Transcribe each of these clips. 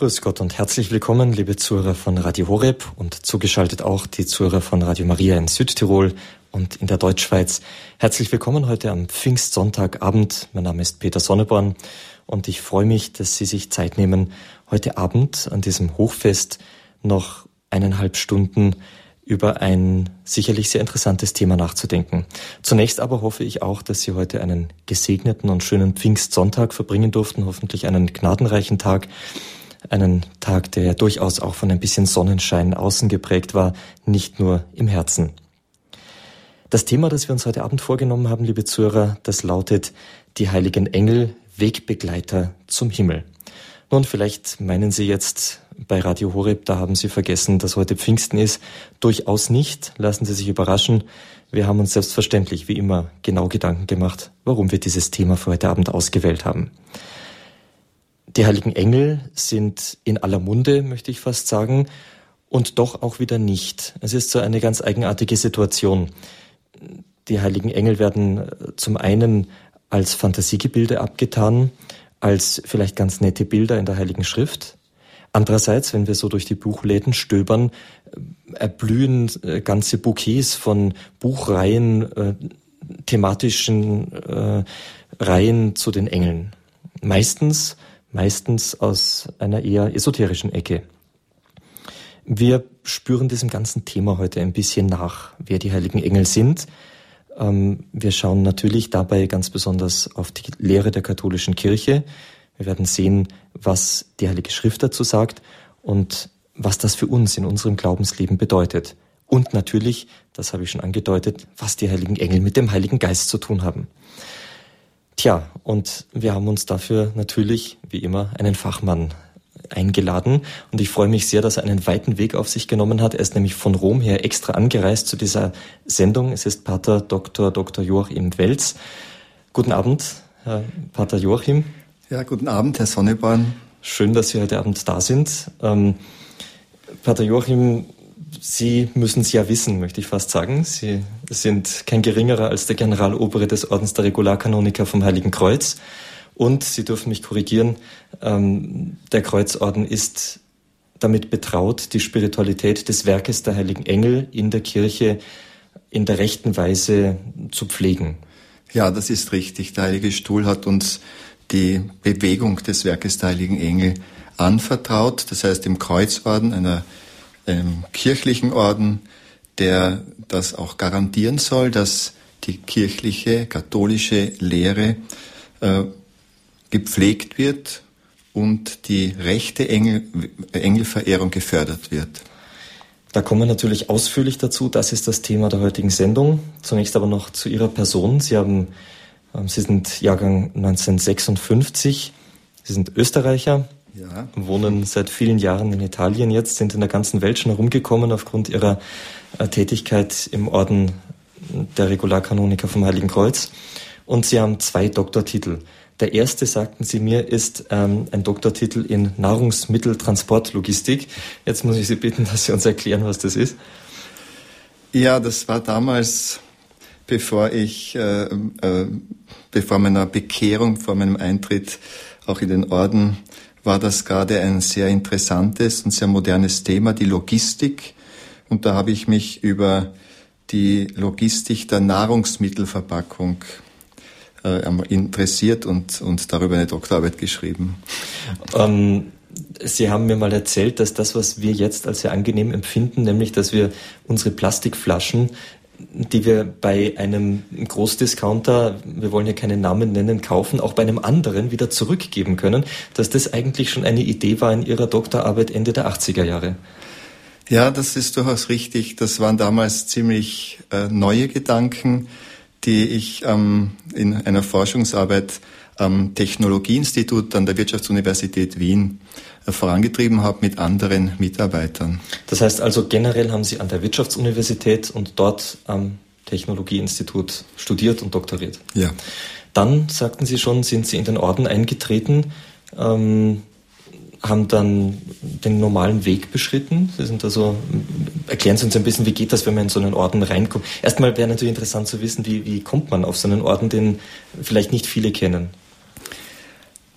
Grüß Gott und herzlich willkommen, liebe Zuhörer von Radio Horeb und zugeschaltet auch die Zuhörer von Radio Maria in Südtirol und in der Deutschschweiz. Herzlich willkommen heute am Pfingstsonntagabend. Mein Name ist Peter Sonneborn und ich freue mich, dass Sie sich Zeit nehmen, heute Abend an diesem Hochfest noch eineinhalb Stunden über ein sicherlich sehr interessantes Thema nachzudenken. Zunächst aber hoffe ich auch, dass Sie heute einen gesegneten und schönen Pfingstsonntag verbringen durften, hoffentlich einen gnadenreichen Tag einen Tag, der durchaus auch von ein bisschen Sonnenschein außen geprägt war, nicht nur im Herzen. Das Thema, das wir uns heute Abend vorgenommen haben, liebe Zuhörer, das lautet die heiligen Engel, Wegbegleiter zum Himmel. Nun, vielleicht meinen Sie jetzt bei Radio Horeb, da haben Sie vergessen, dass heute Pfingsten ist. Durchaus nicht. Lassen Sie sich überraschen. Wir haben uns selbstverständlich, wie immer, genau Gedanken gemacht, warum wir dieses Thema für heute Abend ausgewählt haben. Die heiligen Engel sind in aller Munde, möchte ich fast sagen, und doch auch wieder nicht. Es ist so eine ganz eigenartige Situation. Die heiligen Engel werden äh, zum einen als Fantasiegebilde abgetan, als vielleicht ganz nette Bilder in der Heiligen Schrift. Andererseits, wenn wir so durch die Buchläden stöbern, äh, erblühen äh, ganze Bouquets von Buchreihen, thematischen Reihen zu den Engeln. Meistens meistens aus einer eher esoterischen Ecke. Wir spüren diesem ganzen Thema heute ein bisschen nach, wer die heiligen Engel sind. Ähm, wir schauen natürlich dabei ganz besonders auf die Lehre der katholischen Kirche. Wir werden sehen, was die Heilige Schrift dazu sagt und was das für uns in unserem Glaubensleben bedeutet. Und natürlich, das habe ich schon angedeutet, was die heiligen Engel mit dem Heiligen Geist zu tun haben. Tja, und wir haben uns dafür natürlich, wie immer, einen Fachmann eingeladen. Und ich freue mich sehr, dass er einen weiten Weg auf sich genommen hat. Er ist nämlich von Rom her extra angereist zu dieser Sendung. Es ist Pater Dr. Dr. Joachim Welz. Guten Abend, Herr Pater Joachim. Ja, guten Abend, Herr Sonneborn. Schön, dass Sie heute Abend da sind. Ähm, Pater Joachim Sie müssen es ja wissen, möchte ich fast sagen. Sie sind kein geringerer als der Generalobere des Ordens der Regularkanoniker vom Heiligen Kreuz. Und Sie dürfen mich korrigieren, ähm, der Kreuzorden ist damit betraut, die Spiritualität des Werkes der heiligen Engel in der Kirche in der rechten Weise zu pflegen. Ja, das ist richtig. Der Heilige Stuhl hat uns die Bewegung des Werkes der heiligen Engel anvertraut. Das heißt, im Kreuzorden einer einem kirchlichen Orden, der das auch garantieren soll, dass die kirchliche, katholische Lehre äh, gepflegt wird und die rechte Engel, Engelverehrung gefördert wird. Da kommen wir natürlich ausführlich dazu. Das ist das Thema der heutigen Sendung. Zunächst aber noch zu Ihrer Person. Sie haben, ähm, Sie sind Jahrgang 1956. Sie sind Österreicher, ja. wohnen seit vielen Jahren in Italien jetzt, sind in der ganzen Welt schon herumgekommen aufgrund ihrer äh, Tätigkeit im Orden der Regularkanoniker vom Heiligen Kreuz. Und sie haben zwei Doktortitel. Der erste, sagten Sie mir, ist ähm, ein Doktortitel in Nahrungsmitteltransportlogistik. Jetzt muss ich Sie bitten, dass Sie uns erklären, was das ist. Ja, das war damals, bevor ich, äh, äh, bevor meiner Bekehrung, vor meinem Eintritt auch in den Orden, war das gerade ein sehr interessantes und sehr modernes Thema, die Logistik. Und da habe ich mich über die Logistik der Nahrungsmittelverpackung äh, interessiert und, und darüber eine Doktorarbeit geschrieben. Ähm, Sie haben mir mal erzählt, dass das, was wir jetzt als sehr angenehm empfinden, nämlich dass wir unsere Plastikflaschen die wir bei einem Großdiscounter, wir wollen ja keinen Namen nennen, kaufen, auch bei einem anderen wieder zurückgeben können, dass das eigentlich schon eine Idee war in Ihrer Doktorarbeit Ende der 80er Jahre. Ja, das ist durchaus richtig. Das waren damals ziemlich äh, neue Gedanken, die ich ähm, in einer Forschungsarbeit am Technologieinstitut an der Wirtschaftsuniversität Wien vorangetrieben habe mit anderen Mitarbeitern. Das heißt also generell haben Sie an der Wirtschaftsuniversität und dort am Technologieinstitut studiert und doktoriert. Ja. Dann sagten Sie schon, sind Sie in den Orden eingetreten, ähm, haben dann den normalen Weg beschritten. Sie sind also, erklären Sie uns ein bisschen, wie geht das, wenn man in so einen Orden reinkommt? Erstmal wäre natürlich interessant zu wissen, wie, wie kommt man auf so einen Orden, den vielleicht nicht viele kennen.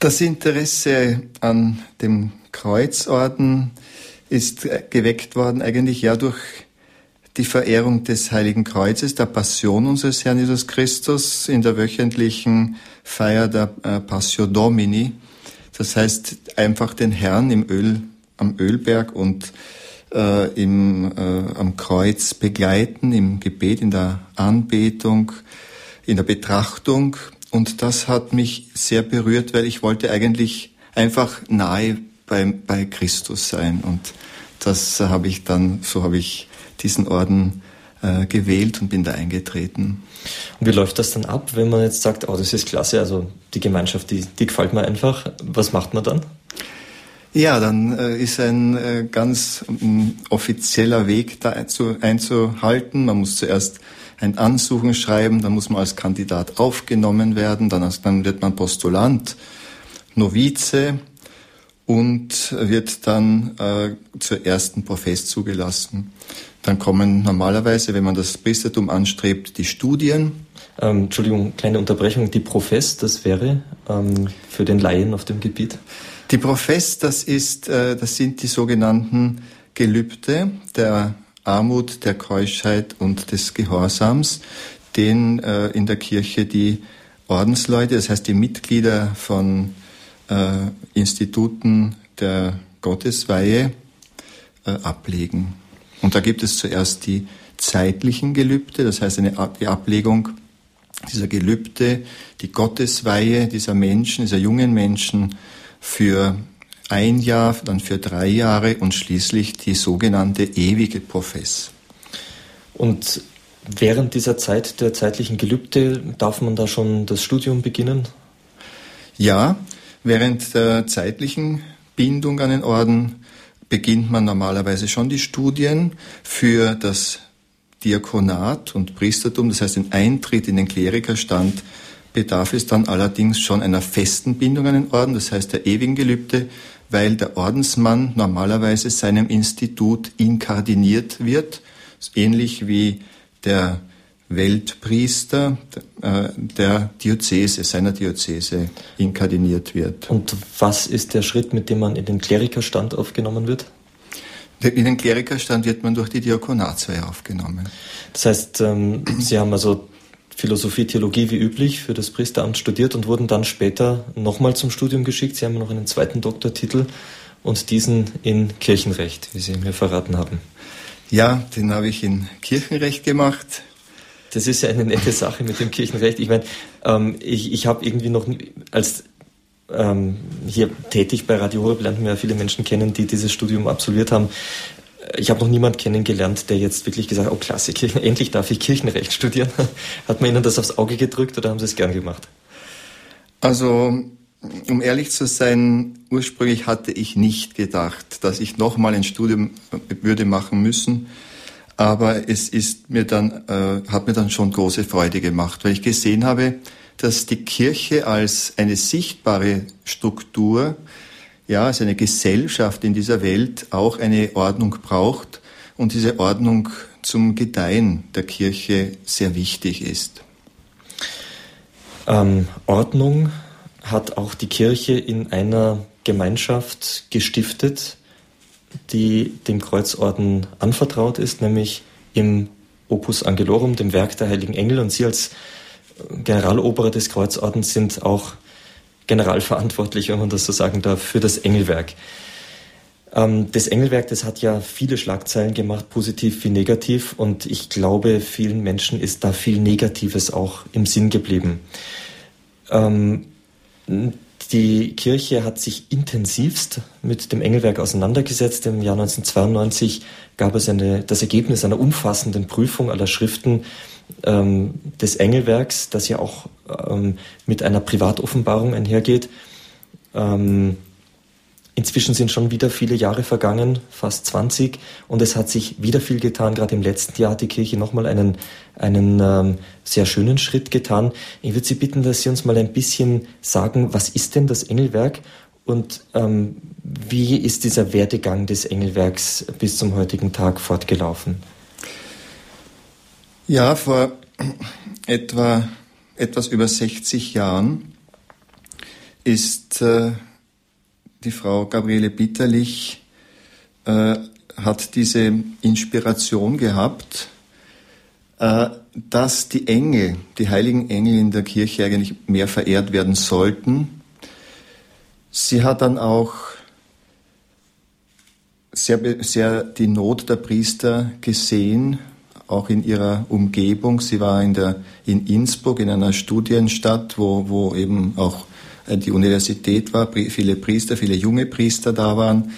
Das Interesse an dem Kreuzorden ist geweckt worden eigentlich ja durch die Verehrung des Heiligen Kreuzes, der Passion unseres Herrn Jesus Christus in der wöchentlichen Feier der äh, Passio Domini. Das heißt, einfach den Herrn im Öl, am Ölberg und äh, im, äh, am Kreuz begleiten, im Gebet, in der Anbetung, in der Betrachtung. Und das hat mich sehr berührt, weil ich wollte eigentlich einfach nahe bei, bei Christus sein. Und das habe ich dann, so habe ich diesen Orden äh, gewählt und bin da eingetreten. Und wie läuft das dann ab, wenn man jetzt sagt, oh, das ist klasse, also die Gemeinschaft, die, die gefällt mir einfach. Was macht man dann? Ja, dann äh, ist ein äh, ganz ähm, offizieller Weg da einzu, einzuhalten. Man muss zuerst ein Ansuchen schreiben, dann muss man als Kandidat aufgenommen werden, dann, dann wird man Postulant, Novize und wird dann äh, zur ersten Profess zugelassen. Dann kommen normalerweise, wenn man das Priestertum anstrebt, die Studien. Ähm, Entschuldigung, kleine Unterbrechung. Die Profess, das wäre ähm, für den Laien auf dem Gebiet? Die Profess, das ist, äh, das sind die sogenannten Gelübde der Armut, der Keuschheit und des Gehorsams, den äh, in der Kirche die Ordensleute, das heißt die Mitglieder von äh, Instituten der Gottesweihe äh, ablegen. Und da gibt es zuerst die zeitlichen Gelübde, das heißt eine, die Ablegung dieser Gelübde, die Gottesweihe dieser Menschen, dieser jungen Menschen für ein Jahr, dann für drei Jahre und schließlich die sogenannte ewige Profess. Und während dieser Zeit der zeitlichen Gelübde darf man da schon das Studium beginnen? Ja, während der zeitlichen Bindung an den Orden beginnt man normalerweise schon die Studien für das Diakonat und Priestertum, das heißt den Eintritt in den Klerikerstand, bedarf es dann allerdings schon einer festen Bindung an den Orden, das heißt der ewigen Gelübde, weil der Ordensmann normalerweise seinem Institut inkardiniert wird, ähnlich wie der Weltpriester äh, der Diözese, seiner Diözese inkardiniert wird. Und was ist der Schritt, mit dem man in den Klerikerstand aufgenommen wird? In den Klerikerstand wird man durch die Diakonatsweihe aufgenommen. Das heißt, ähm, Sie haben also Philosophie, Theologie wie üblich für das Priesteramt studiert und wurden dann später nochmal zum Studium geschickt. Sie haben noch einen zweiten Doktortitel und diesen in Kirchenrecht, wie Sie mir verraten haben. Ja, den habe ich in Kirchenrecht gemacht das ist ja eine nette Sache mit dem Kirchenrecht. Ich meine, ähm, ich, ich habe irgendwie noch als ähm, hier tätig bei Radio Horeb lernt man ja viele Menschen kennen, die dieses Studium absolviert haben. Ich habe noch niemand kennengelernt, der jetzt wirklich gesagt hat, oh Kirchen, endlich darf ich Kirchenrecht studieren. Hat man Ihnen das aufs Auge gedrückt oder haben Sie es gern gemacht? Also, um ehrlich zu sein, ursprünglich hatte ich nicht gedacht, dass ich nochmal ein Studium würde machen müssen aber es ist mir dann, äh, hat mir dann schon große Freude gemacht, weil ich gesehen habe, dass die Kirche als eine sichtbare Struktur, ja, als eine Gesellschaft in dieser Welt auch eine Ordnung braucht und diese Ordnung zum Gedeihen der Kirche sehr wichtig ist. Ähm, Ordnung hat auch die Kirche in einer Gemeinschaft gestiftet, die dem Kreuzorden anvertraut ist, nämlich im Opus Angelorum, dem Werk der Heiligen Engel. Und Sie als Generaloberer des Kreuzordens sind auch generalverantwortlich, wenn man das so sagen darf, für das Engelwerk. Ähm, das Engelwerk, das hat ja viele Schlagzeilen gemacht, positiv wie negativ. Und ich glaube, vielen Menschen ist da viel Negatives auch im Sinn geblieben. Ähm, die Kirche hat sich intensivst mit dem Engelwerk auseinandergesetzt. Im Jahr 1992 gab es eine, das Ergebnis einer umfassenden Prüfung aller Schriften ähm, des Engelwerks, das ja auch ähm, mit einer Privatoffenbarung einhergeht. Ähm, Inzwischen sind schon wieder viele Jahre vergangen, fast 20, und es hat sich wieder viel getan. Gerade im letzten Jahr hat die Kirche nochmal einen, einen ähm, sehr schönen Schritt getan. Ich würde Sie bitten, dass Sie uns mal ein bisschen sagen, was ist denn das Engelwerk und ähm, wie ist dieser Werdegang des Engelwerks bis zum heutigen Tag fortgelaufen? Ja, vor etwa etwas über 60 Jahren ist äh, die Frau Gabriele Bitterlich, äh, hat diese Inspiration gehabt, äh, dass die Engel, die heiligen Engel in der Kirche eigentlich mehr verehrt werden sollten. Sie hat dann auch sehr, sehr die Not der Priester gesehen, auch in ihrer Umgebung. Sie war in, der, in Innsbruck, in einer Studienstadt, wo, wo eben auch die Universität war, viele Priester, viele junge Priester da waren.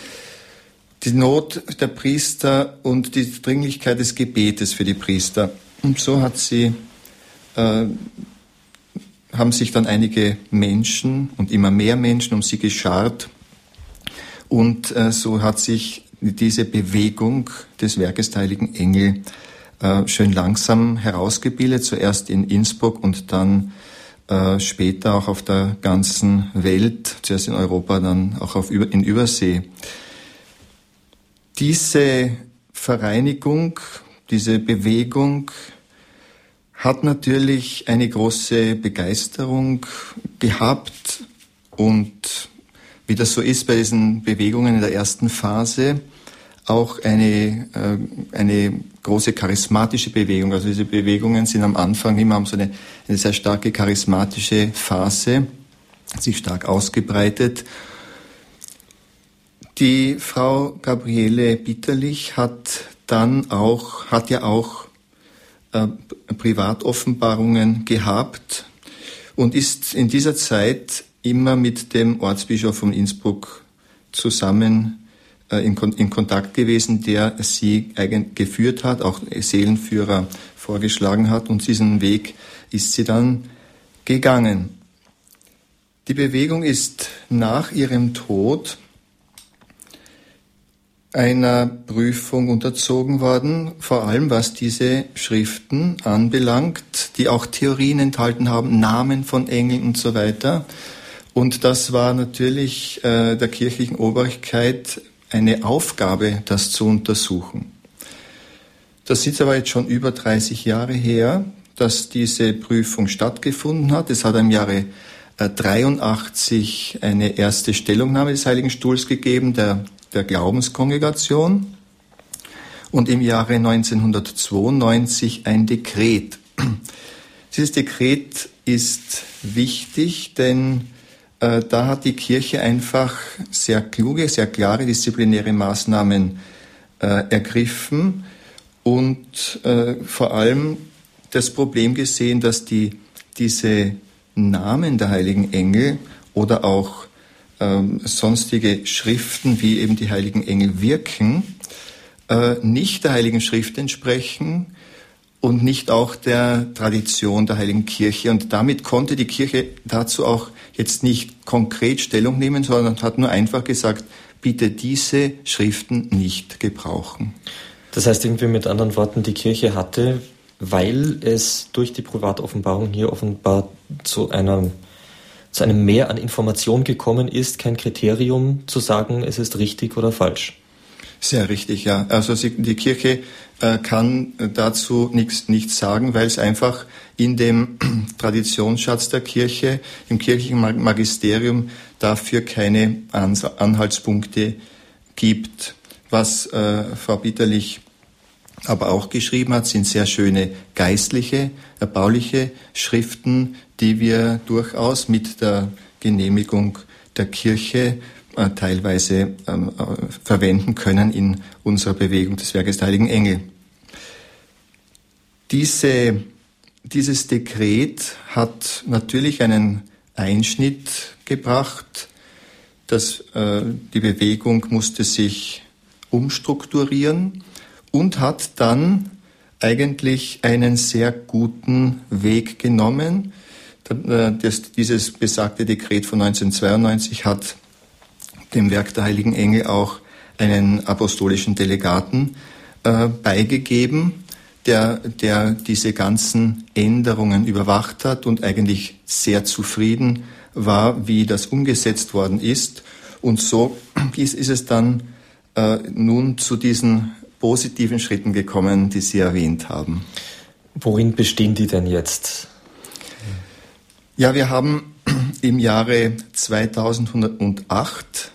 Die Not der Priester und die Dringlichkeit des Gebetes für die Priester. Und so hat sie, äh, haben sich dann einige Menschen und immer mehr Menschen um sie geschart. Und äh, so hat sich diese Bewegung des Werkes der Heiligen Engel äh, schön langsam herausgebildet, zuerst in Innsbruck und dann äh, später auch auf der ganzen Welt, zuerst in Europa, dann auch auf, in Übersee. Diese Vereinigung, diese Bewegung hat natürlich eine große Begeisterung gehabt und wie das so ist bei diesen Bewegungen in der ersten Phase, auch eine, äh, eine große charismatische Bewegung. Also diese Bewegungen sind am Anfang immer haben so eine, eine sehr starke charismatische Phase, sich stark ausgebreitet. Die Frau Gabriele Bitterlich hat dann auch, hat ja auch äh, Privatoffenbarungen gehabt und ist in dieser Zeit immer mit dem Ortsbischof von Innsbruck zusammen in, in Kontakt gewesen, der sie geführt hat, auch Seelenführer vorgeschlagen hat und diesen Weg ist sie dann gegangen. Die Bewegung ist nach ihrem Tod einer Prüfung unterzogen worden, vor allem was diese Schriften anbelangt, die auch Theorien enthalten haben, Namen von Engeln und so weiter. Und das war natürlich äh, der kirchlichen Obrigkeit eine Aufgabe, das zu untersuchen. Das ist aber jetzt schon über 30 Jahre her, dass diese Prüfung stattgefunden hat. Es hat im Jahre 83 äh, eine erste Stellungnahme des Heiligen Stuhls gegeben, der, der Glaubenskongregation. Und im Jahre 1992 ein Dekret. Dieses Dekret ist wichtig, denn da hat die Kirche einfach sehr kluge, sehr klare disziplinäre Maßnahmen äh, ergriffen und äh, vor allem das Problem gesehen, dass die, diese Namen der heiligen Engel oder auch ähm, sonstige Schriften, wie eben die heiligen Engel wirken, äh, nicht der heiligen Schrift entsprechen und nicht auch der Tradition der heiligen Kirche. Und damit konnte die Kirche dazu auch jetzt nicht konkret Stellung nehmen, sondern hat nur einfach gesagt, bitte diese Schriften nicht gebrauchen. Das heißt irgendwie mit anderen Worten, die Kirche hatte, weil es durch die Privatoffenbarung hier offenbar zu einer zu einem Mehr an Information gekommen ist, kein Kriterium zu sagen, es ist richtig oder falsch. Sehr richtig, ja. Also die Kirche äh, kann dazu nichts, nichts sagen, weil es einfach in dem Traditionsschatz der Kirche, im kirchlichen Magisterium dafür keine Anhaltspunkte gibt. Was äh, Frau Bitterlich aber auch geschrieben hat, sind sehr schöne geistliche, erbauliche Schriften, die wir durchaus mit der Genehmigung der Kirche äh, teilweise ähm, äh, verwenden können in unserer Bewegung des Werkes der Heiligen Engel. Diese, dieses Dekret hat natürlich einen Einschnitt gebracht. dass äh, die Bewegung musste sich umstrukturieren und hat dann eigentlich einen sehr guten Weg genommen. Das, dieses besagte Dekret von 1992 hat dem Werk der Heiligen Engel auch einen apostolischen Delegaten äh, beigegeben, der, der diese ganzen Änderungen überwacht hat und eigentlich sehr zufrieden war, wie das umgesetzt worden ist. Und so ist, ist es dann äh, nun zu diesen positiven Schritten gekommen, die Sie erwähnt haben. Worin bestehen die denn jetzt? Ja, wir haben im Jahre 2108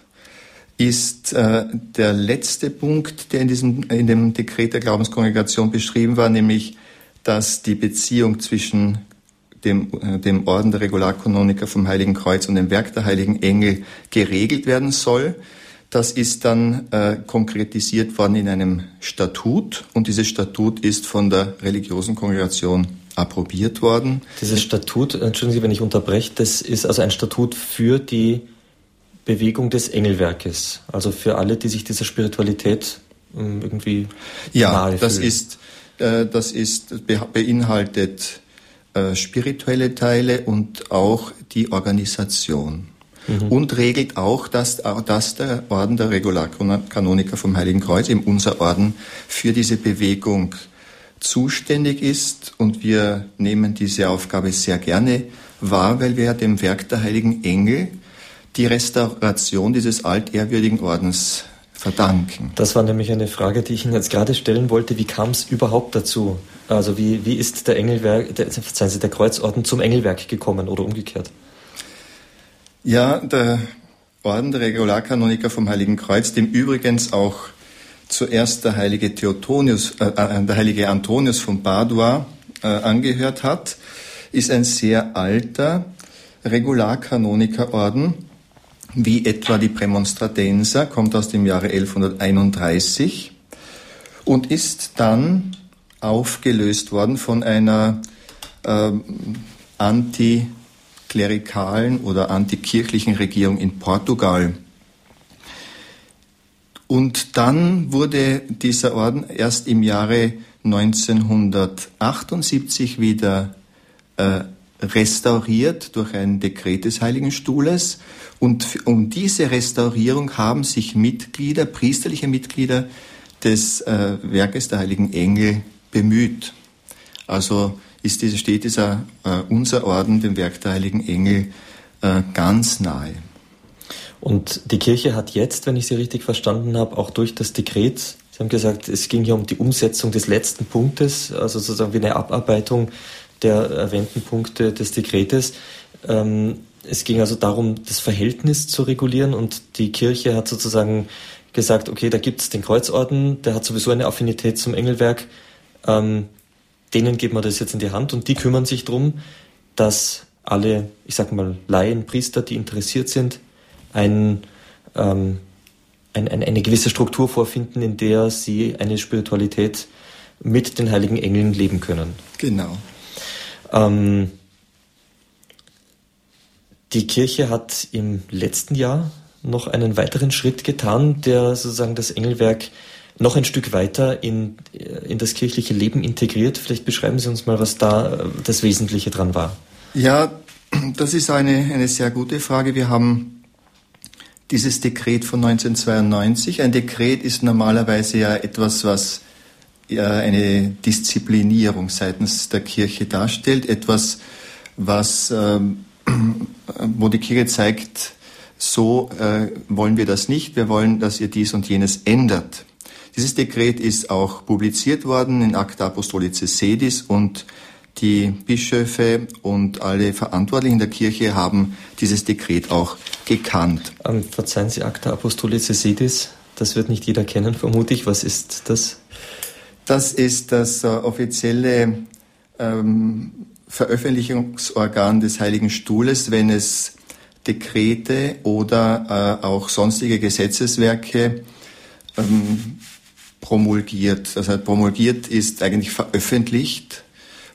ist äh, der letzte Punkt, der in, diesem, in dem Dekret der Glaubenskongregation beschrieben war, nämlich, dass die Beziehung zwischen dem, äh, dem Orden der Regularkanoniker vom Heiligen Kreuz und dem Werk der Heiligen Engel geregelt werden soll. Das ist dann äh, konkretisiert worden in einem Statut und dieses Statut ist von der religiösen Kongregation approbiert worden. Dieses Statut, entschuldigen Sie, wenn ich unterbreche, das ist also ein Statut für die Bewegung des Engelwerkes, also für alle, die sich dieser Spiritualität ähm, irgendwie ja, das fühlen. ist äh, das ist beinhaltet äh, spirituelle Teile und auch die Organisation mhm. und regelt auch, dass, dass der Orden der Regularkanoniker vom Heiligen Kreuz, eben unser Orden, für diese Bewegung zuständig ist und wir nehmen diese Aufgabe sehr gerne wahr, weil wir dem Werk der heiligen Engel die Restauration dieses altehrwürdigen Ordens verdanken. Das war nämlich eine Frage, die ich Ihnen jetzt gerade stellen wollte. Wie kam es überhaupt dazu? Also wie, wie ist der Engelwerk, der, verzeihen Sie, der Kreuzorden zum Engelwerk gekommen oder umgekehrt? Ja, der Orden der Regularkanoniker vom Heiligen Kreuz, dem übrigens auch zuerst der heilige Theotonius, äh, äh, der heilige Antonius von Padua äh, angehört hat, ist ein sehr alter Regularkanonikerorden, wie etwa die Prämonstratenser, kommt aus dem Jahre 1131 und ist dann aufgelöst worden von einer äh, antiklerikalen oder antikirchlichen Regierung in Portugal. Und dann wurde dieser Orden erst im Jahre 1978 wieder äh, restauriert durch ein Dekret des Heiligen Stuhles. Und um diese Restaurierung haben sich Mitglieder, priesterliche Mitglieder des äh, Werkes der Heiligen Engel bemüht. Also ist diese, steht dieser äh, unser Orden dem Werk der Heiligen Engel äh, ganz nahe. Und die Kirche hat jetzt, wenn ich Sie richtig verstanden habe, auch durch das Dekret, Sie haben gesagt, es ging hier um die Umsetzung des letzten Punktes, also sozusagen wie eine Abarbeitung der erwähnten Punkte des Dekretes. Ähm, es ging also darum, das Verhältnis zu regulieren und die Kirche hat sozusagen gesagt, okay, da gibt es den Kreuzorden, der hat sowieso eine Affinität zum Engelwerk, ähm, denen geben wir das jetzt in die Hand und die kümmern sich darum, dass alle, ich sag mal, Laien, Priester, die interessiert sind, ein, ähm, ein, ein, eine gewisse Struktur vorfinden, in der sie eine Spiritualität mit den heiligen Engeln leben können. Genau. Ähm, die Kirche hat im letzten Jahr noch einen weiteren Schritt getan, der sozusagen das Engelwerk noch ein Stück weiter in, in das kirchliche Leben integriert. Vielleicht beschreiben Sie uns mal, was da äh, das Wesentliche dran war. Ja, das ist eine, eine sehr gute Frage. Wir haben dieses Dekret von 1992. Ein Dekret ist normalerweise ja etwas, was eine Disziplinierung seitens der Kirche darstellt, etwas, was, ähm, wo die Kirche zeigt, so äh, wollen wir das nicht, wir wollen, dass ihr dies und jenes ändert. Dieses Dekret ist auch publiziert worden in Acta Apostolicis Sedis und die Bischöfe und alle Verantwortlichen der Kirche haben dieses Dekret auch gekannt. Ähm, verzeihen Sie, Acta Apostolicis Sedis, das wird nicht jeder kennen, vermute ich. Was ist das? Das ist das äh, offizielle ähm, Veröffentlichungsorgan des Heiligen Stuhles, wenn es Dekrete oder äh, auch sonstige Gesetzeswerke ähm, promulgiert. Das heißt, promulgiert ist eigentlich veröffentlicht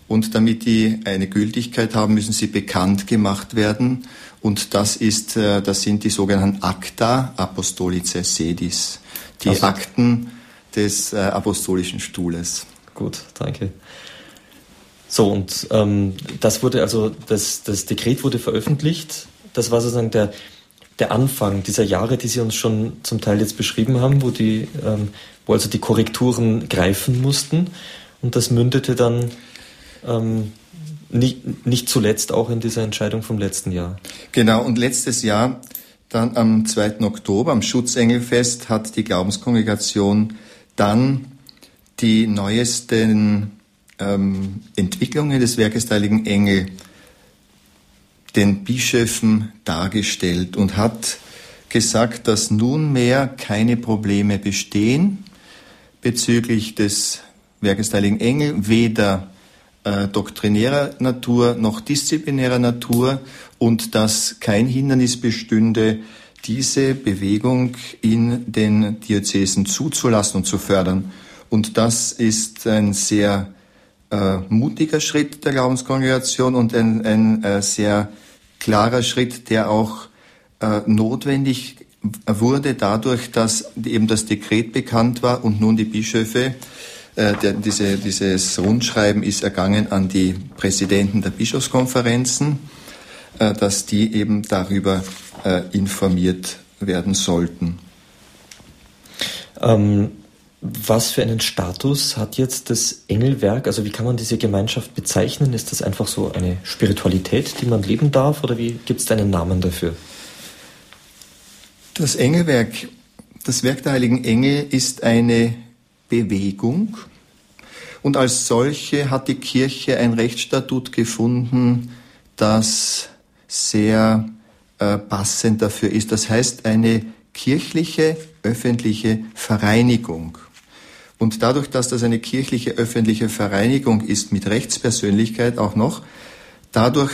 und damit die eine Gültigkeit haben, müssen sie bekannt gemacht werden. Und das ist, äh, das sind die sogenannten Acta Apostolicae Sedis, die also, Akten des äh, Apostolischen Stuhles. Gut, danke. So, und ähm, das wurde also, das, das Dekret wurde veröffentlicht. Das war sozusagen der, der Anfang dieser Jahre, die Sie uns schon zum Teil jetzt beschrieben haben, wo, die, ähm, wo also die Korrekturen greifen mussten. Und das mündete dann ähm, nicht, nicht zuletzt auch in dieser Entscheidung vom letzten Jahr. Genau, und letztes Jahr, dann am 2. Oktober, am Schutzengelfest, hat die Glaubenskongregation dann die neuesten ähm, Entwicklungen des Werkes der Heiligen Engel den Bischöfen dargestellt und hat gesagt, dass nunmehr keine Probleme bestehen bezüglich des Werkes der Heiligen Engel, weder äh, doktrinärer Natur noch disziplinärer Natur und dass kein Hindernis bestünde, diese Bewegung in den Diözesen zuzulassen und zu fördern. Und das ist ein sehr äh, mutiger Schritt der Glaubenskongregation und ein, ein äh, sehr klarer Schritt, der auch äh, notwendig wurde dadurch, dass eben das Dekret bekannt war und nun die Bischöfe, äh, der, diese, dieses Rundschreiben ist ergangen an die Präsidenten der Bischofskonferenzen, dass die eben darüber äh, informiert werden sollten. Ähm, was für einen Status hat jetzt das Engelwerk? Also wie kann man diese Gemeinschaft bezeichnen? Ist das einfach so eine Spiritualität, die man leben darf oder wie gibt es einen Namen dafür? Das Engelwerk, das Werk der heiligen Engel ist eine Bewegung und als solche hat die Kirche ein Rechtsstatut gefunden, das sehr äh, passend dafür ist. Das heißt eine kirchliche öffentliche Vereinigung. Und dadurch, dass das eine kirchliche öffentliche Vereinigung ist mit Rechtspersönlichkeit auch noch, dadurch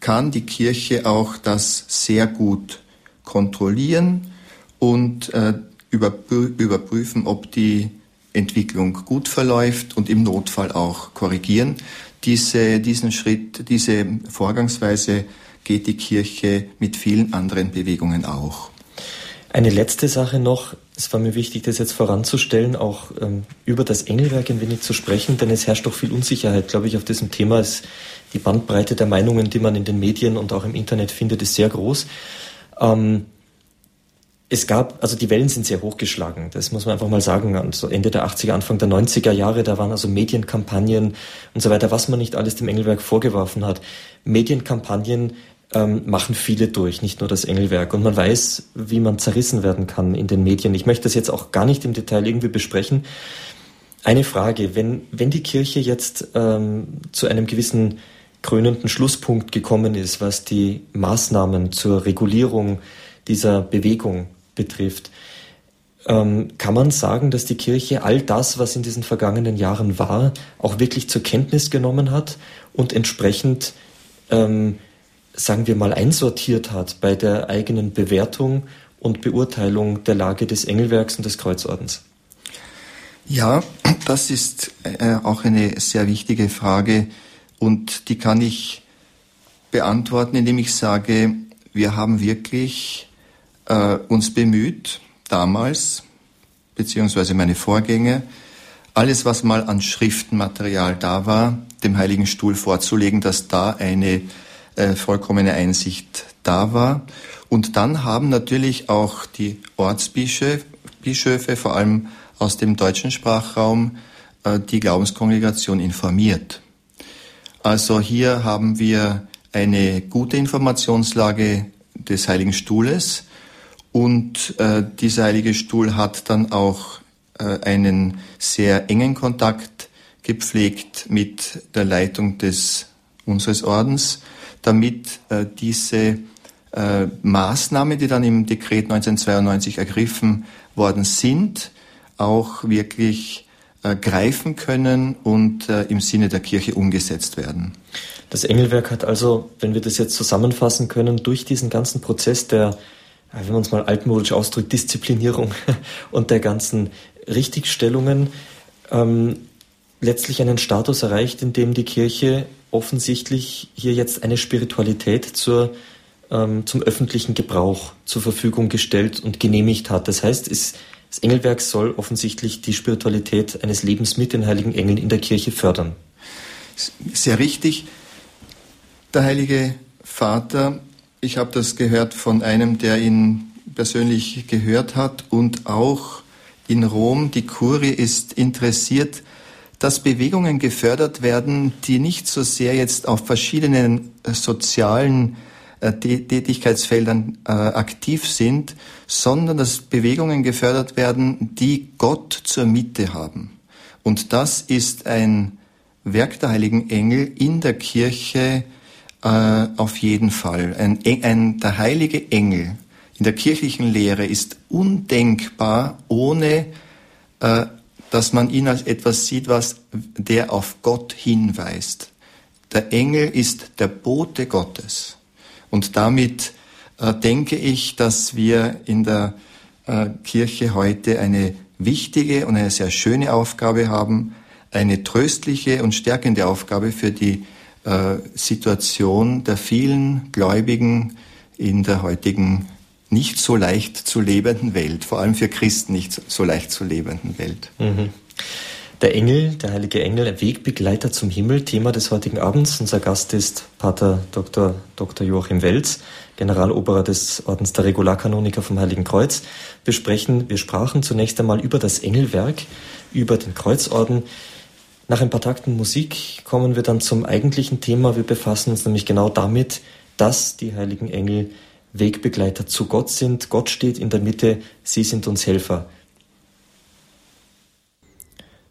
kann die Kirche auch das sehr gut kontrollieren und äh, überprüfen, ob die Entwicklung gut verläuft und im Notfall auch korrigieren. Diese, diesen Schritt, diese Vorgangsweise geht die Kirche mit vielen anderen Bewegungen auch. Eine letzte Sache noch. Es war mir wichtig, das jetzt voranzustellen, auch ähm, über das Engelwerk ein wenig zu sprechen, denn es herrscht doch viel Unsicherheit, glaube ich, auf diesem Thema. Es, die Bandbreite der Meinungen, die man in den Medien und auch im Internet findet, ist sehr groß. Ähm, es gab, also die Wellen sind sehr hochgeschlagen, das muss man einfach mal sagen. Also Ende der 80er, Anfang der 90er Jahre, da waren also Medienkampagnen und so weiter, was man nicht alles dem Engelwerk vorgeworfen hat. Medienkampagnen ähm, machen viele durch, nicht nur das Engelwerk. Und man weiß, wie man zerrissen werden kann in den Medien. Ich möchte das jetzt auch gar nicht im Detail irgendwie besprechen. Eine Frage, wenn, wenn die Kirche jetzt ähm, zu einem gewissen krönenden Schlusspunkt gekommen ist, was die Maßnahmen zur Regulierung dieser Bewegung betrifft. Ähm, kann man sagen, dass die Kirche all das, was in diesen vergangenen Jahren war, auch wirklich zur Kenntnis genommen hat und entsprechend, ähm, sagen wir mal, einsortiert hat bei der eigenen Bewertung und Beurteilung der Lage des Engelwerks und des Kreuzordens? Ja, das ist äh, auch eine sehr wichtige Frage und die kann ich beantworten, indem ich sage, wir haben wirklich äh, uns bemüht, damals, beziehungsweise meine Vorgänger, alles, was mal an Schriftenmaterial da war, dem Heiligen Stuhl vorzulegen, dass da eine äh, vollkommene Einsicht da war. Und dann haben natürlich auch die Ortsbischöfe, Bischöfe, vor allem aus dem deutschen Sprachraum, äh, die Glaubenskongregation informiert. Also hier haben wir eine gute Informationslage des Heiligen Stuhles und äh, dieser Heilige Stuhl hat dann auch einen sehr engen Kontakt gepflegt mit der Leitung des unseres Ordens, damit äh, diese äh, Maßnahmen, die dann im Dekret 1992 ergriffen worden sind, auch wirklich äh, greifen können und im Sinne der Kirche umgesetzt werden. Das Engelwerk hat also, wenn wir das jetzt zusammenfassen können, durch diesen ganzen Prozess der wenn man es mal altmodisch ausdrückt, Disziplinierung und der ganzen Richtigstellungen ähm, letztlich einen Status erreicht, in dem die Kirche offensichtlich hier jetzt eine Spiritualität zur, ähm, zum öffentlichen Gebrauch zur Verfügung gestellt und genehmigt hat. Das heißt, es, das Engelwerk soll offensichtlich die Spiritualität eines Lebens mit den heiligen Engeln in der Kirche fördern. Sehr richtig. Der Heilige Vater ich habe das gehört von einem, der ihn persönlich gehört hat und auch in Rom. Die Kurie ist interessiert, dass Bewegungen gefördert werden, die nicht so sehr jetzt auf verschiedenen äh, sozialen äh, Tätigkeitsfeldern äh, aktiv sind, sondern dass Bewegungen gefördert werden, die Gott zur Mitte haben. Und das ist ein Werk der heiligen Engel in der Kirche äh, auf jeden Fall. Ein, ein, der heilige Engel in der kirchlichen Lehre ist undenkbar, ohne äh, dass man ihn als etwas sieht, was der auf Gott hinweist. Der Engel ist der Bote Gottes. Und damit äh, denke ich, dass wir in der äh, Kirche heute eine wichtige und eine sehr schöne Aufgabe haben, eine tröstliche und stärkende Aufgabe für die äh, Situation der vielen Gläubigen in der heutigen nicht so leicht zu lebenden Welt, vor allem für Christen nicht so leicht zu lebenden Welt. Mhm. Der Engel, der heilige Engel, Wegbegleiter zum Himmel, Thema des heutigen Abends. Unser Gast ist Pater Dr. Dr. Joachim Welz, Generaloberer des Ordens der Regularkanoniker vom Heiligen Kreuz. Wir sprechen, wir sprachen zunächst einmal über das Engelwerk, über den Kreuzorden. Nach ein paar Takten Musik kommen wir dann zum eigentlichen Thema. Wir befassen uns nämlich genau damit, dass die heiligen Engel Wegbegleiter zu Gott sind. Gott steht in der Mitte, sie sind uns Helfer.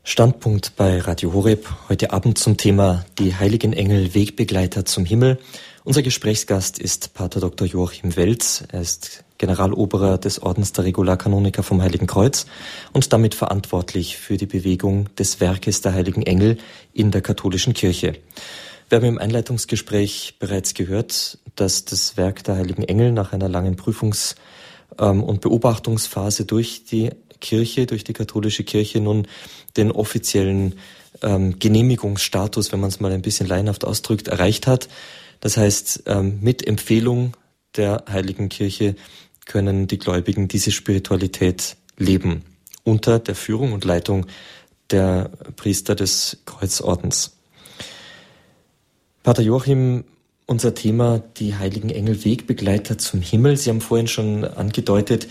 Standpunkt bei Radio Horeb heute Abend zum Thema Die heiligen Engel Wegbegleiter zum Himmel. Unser Gesprächsgast ist Pater Dr. Joachim Welz. Er ist Generaloberer des Ordens der Regularkanoniker vom Heiligen Kreuz und damit verantwortlich für die Bewegung des Werkes der Heiligen Engel in der katholischen Kirche. Wir haben im Einleitungsgespräch bereits gehört, dass das Werk der Heiligen Engel nach einer langen Prüfungs- ähm, und Beobachtungsphase durch die Kirche, durch die katholische Kirche nun den offiziellen ähm, Genehmigungsstatus, wenn man es mal ein bisschen laienhaft ausdrückt, erreicht hat. Das heißt, ähm, mit Empfehlung der Heiligen Kirche können die Gläubigen diese Spiritualität leben unter der Führung und Leitung der Priester des Kreuzordens. Pater Joachim, unser Thema die heiligen Engel Wegbegleiter zum Himmel. Sie haben vorhin schon angedeutet,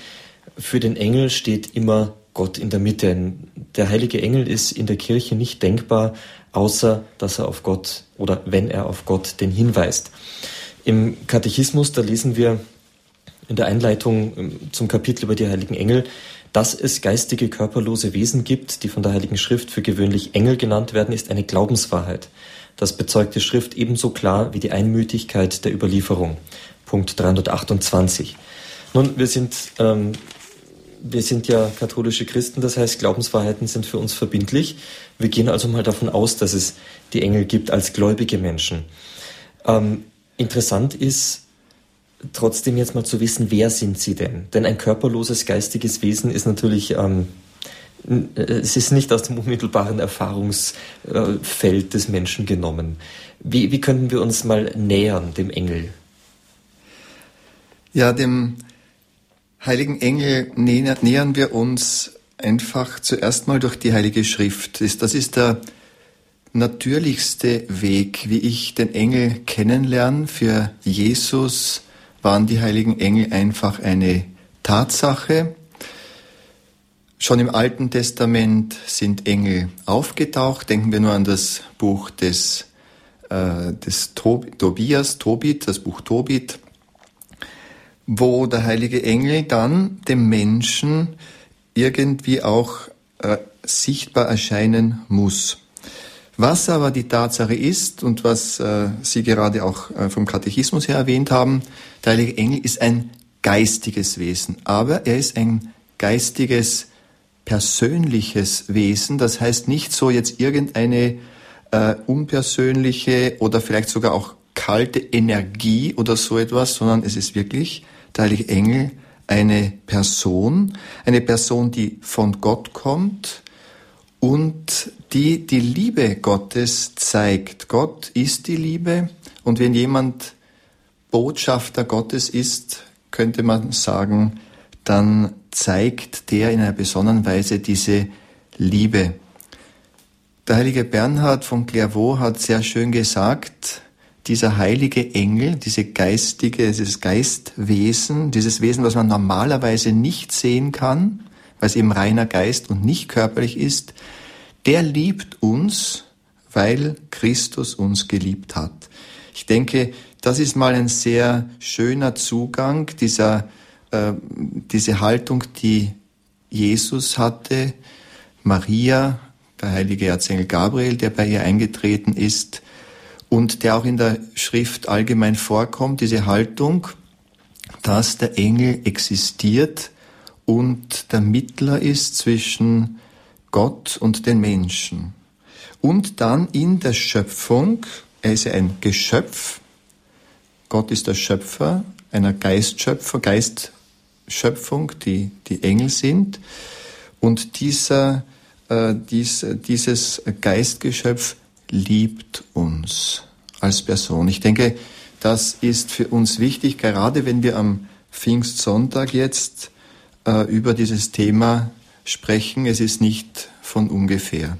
für den Engel steht immer Gott in der Mitte. Der heilige Engel ist in der Kirche nicht denkbar, außer dass er auf Gott oder wenn er auf Gott den hinweist. Im Katechismus, da lesen wir in der Einleitung ähm, zum Kapitel über die heiligen Engel, dass es geistige, körperlose Wesen gibt, die von der Heiligen Schrift für gewöhnlich Engel genannt werden, ist eine Glaubenswahrheit. Das bezeugt die Schrift ebenso klar wie die Einmütigkeit der Überlieferung. Punkt 328. Nun, wir sind, ähm, wir sind ja katholische Christen, das heißt, Glaubenswahrheiten sind für uns verbindlich. Wir gehen also mal davon aus, dass es die Engel gibt als gläubige Menschen. Ähm, interessant ist, trotzdem jetzt mal zu wissen, wer sind sie denn? Denn ein körperloses geistiges Wesen ist natürlich, ähm, es ist nicht aus dem unmittelbaren Erfahrungsfeld des Menschen genommen. Wie, wie könnten wir uns mal nähern, dem Engel? Ja, dem heiligen Engel nähern wir uns einfach zuerst mal durch die Heilige Schrift. Das ist der natürlichste Weg, wie ich den Engel kennenlerne. Für Jesus waren die heiligen Engel einfach eine Tatsache. Schon im Alten Testament sind Engel aufgetaucht. Denken wir nur an das Buch des, äh, des Tob Tobias, Tobit, das Buch Tobit, wo der heilige Engel dann dem Menschen irgendwie auch äh, sichtbar erscheinen muss. Was aber die Tatsache ist und was äh, Sie gerade auch äh, vom Katechismus her erwähnt haben, der heilige Engel ist ein geistiges Wesen, aber er ist ein geistiges, persönliches Wesen. Das heißt nicht so jetzt irgendeine äh, unpersönliche oder vielleicht sogar auch kalte Energie oder so etwas, sondern es ist wirklich der heilige Engel eine Person, eine Person, die von Gott kommt und die die Liebe Gottes zeigt. Gott ist die Liebe und wenn jemand Botschafter Gottes ist, könnte man sagen, dann zeigt der in einer besonderen Weise diese Liebe. Der heilige Bernhard von Clairvaux hat sehr schön gesagt, dieser heilige Engel, diese geistige, dieses Geistwesen, dieses Wesen, was man normalerweise nicht sehen kann, weil es eben reiner Geist und nicht körperlich ist, der liebt uns, weil Christus uns geliebt hat. Ich denke, das ist mal ein sehr schöner Zugang, dieser, diese Haltung, die Jesus hatte, Maria, der heilige Erzengel Gabriel, der bei ihr eingetreten ist, und der auch in der Schrift allgemein vorkommt, diese Haltung, dass der Engel existiert und der Mittler ist zwischen Gott und den Menschen. Und dann in der Schöpfung, er ist ja ein Geschöpf, Gott ist der Schöpfer, einer Geistschöpfer, Geistschöpfung, die die Engel sind. Und dieser, äh, dies, dieses Geistgeschöpf liebt uns als Person. Ich denke, das ist für uns wichtig, gerade wenn wir am Pfingstsonntag jetzt äh, über dieses Thema sprechen. Es ist nicht von ungefähr.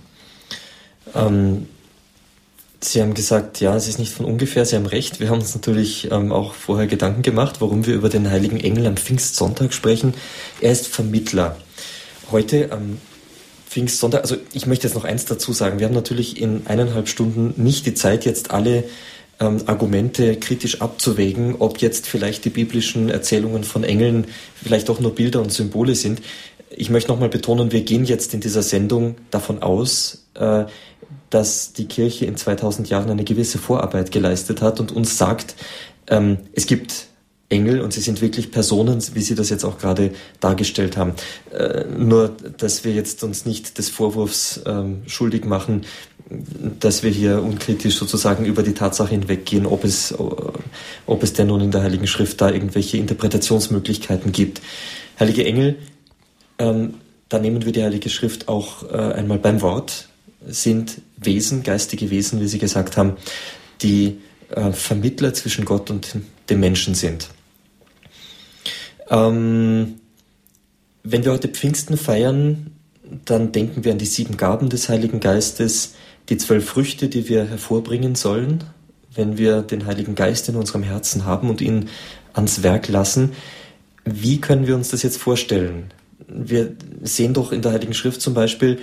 Ähm, Sie haben gesagt, ja, es ist nicht von ungefähr, Sie haben recht. Wir haben uns natürlich ähm, auch vorher Gedanken gemacht, warum wir über den heiligen Engel am Pfingstsonntag sprechen. Er ist Vermittler. Heute am Pfingstsonntag, also ich möchte jetzt noch eins dazu sagen. Wir haben natürlich in eineinhalb Stunden nicht die Zeit, jetzt alle ähm, Argumente kritisch abzuwägen, ob jetzt vielleicht die biblischen Erzählungen von Engeln vielleicht doch nur Bilder und Symbole sind. Ich möchte nochmal betonen, wir gehen jetzt in dieser Sendung davon aus, äh, dass die Kirche in 2000 Jahren eine gewisse Vorarbeit geleistet hat und uns sagt, ähm, es gibt Engel und sie sind wirklich Personen, wie Sie das jetzt auch gerade dargestellt haben. Äh, nur, dass wir jetzt uns nicht des Vorwurfs ähm, schuldig machen, dass wir hier unkritisch sozusagen über die Tatsache hinweggehen, ob es, ob es denn nun in der Heiligen Schrift da irgendwelche Interpretationsmöglichkeiten gibt. Heilige Engel, ähm, da nehmen wir die Heilige Schrift auch äh, einmal beim Wort, sind Wesen, geistige Wesen, wie Sie gesagt haben, die äh, Vermittler zwischen Gott und dem Menschen sind. Ähm, wenn wir heute Pfingsten feiern, dann denken wir an die sieben Gaben des Heiligen Geistes, die zwölf Früchte, die wir hervorbringen sollen, wenn wir den Heiligen Geist in unserem Herzen haben und ihn ans Werk lassen. Wie können wir uns das jetzt vorstellen? Wir sehen doch in der Heiligen Schrift zum Beispiel,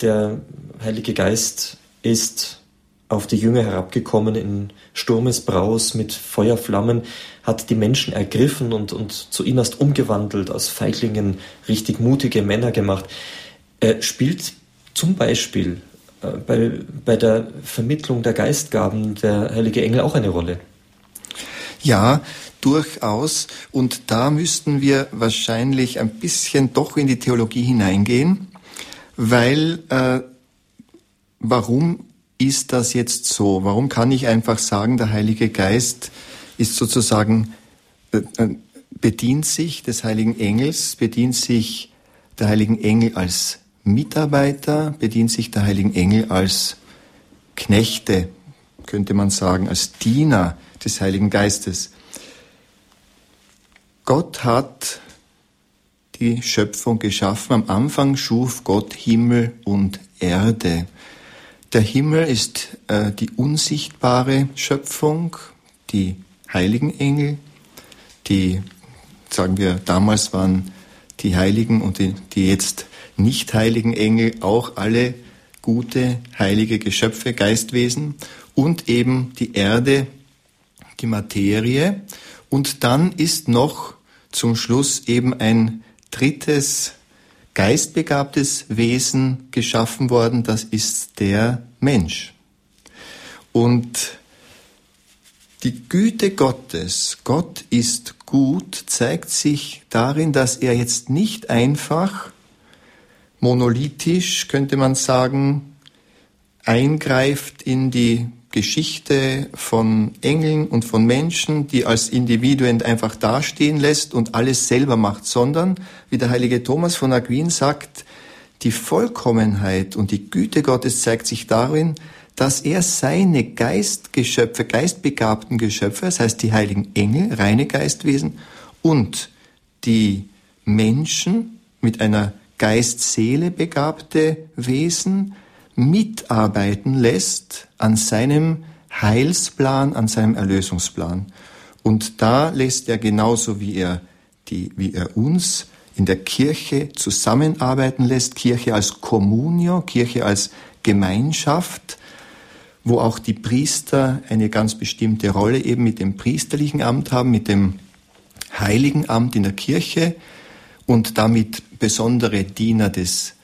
der Heilige Geist ist auf die Jünger herabgekommen in Sturmesbraus mit Feuerflammen, hat die Menschen ergriffen und, und zu innerst umgewandelt, aus Feiglingen richtig mutige Männer gemacht. Er spielt zum Beispiel äh, bei, bei der Vermittlung der Geistgaben der heilige Engel auch eine Rolle. Ja, durchaus. Und da müssten wir wahrscheinlich ein bisschen doch in die Theologie hineingehen, weil äh, warum ist das jetzt so? Warum kann ich einfach sagen, der Heilige Geist ist sozusagen, äh, äh, bedient sich des Heiligen Engels, bedient sich der Heiligen Engel als Mitarbeiter, bedient sich der Heiligen Engel als Knechte, könnte man sagen, als Diener des Heiligen Geistes. Gott hat die Schöpfung geschaffen. Am Anfang schuf Gott Himmel und Erde. Der Himmel ist äh, die unsichtbare Schöpfung, die heiligen Engel, die, sagen wir, damals waren die Heiligen und die, die jetzt nicht heiligen Engel auch alle gute, heilige Geschöpfe, Geistwesen und eben die Erde, die Materie. Und dann ist noch zum Schluss eben ein drittes geistbegabtes Wesen geschaffen worden, das ist der Mensch. Und die Güte Gottes, Gott ist gut, zeigt sich darin, dass er jetzt nicht einfach monolithisch, könnte man sagen, eingreift in die Geschichte von Engeln und von Menschen, die als Individuen einfach dastehen lässt und alles selber macht, sondern, wie der heilige Thomas von Aquin sagt, die Vollkommenheit und die Güte Gottes zeigt sich darin, dass er seine Geistgeschöpfe, geistbegabten Geschöpfe, das heißt die heiligen Engel, reine Geistwesen und die Menschen mit einer Geist-Seele begabte Wesen, mitarbeiten lässt an seinem Heilsplan, an seinem Erlösungsplan. Und da lässt er genauso wie er die, wie er uns in der Kirche zusammenarbeiten lässt, Kirche als Communio, Kirche als Gemeinschaft, wo auch die Priester eine ganz bestimmte Rolle eben mit dem priesterlichen Amt haben, mit dem heiligen Amt in der Kirche und damit besondere Diener des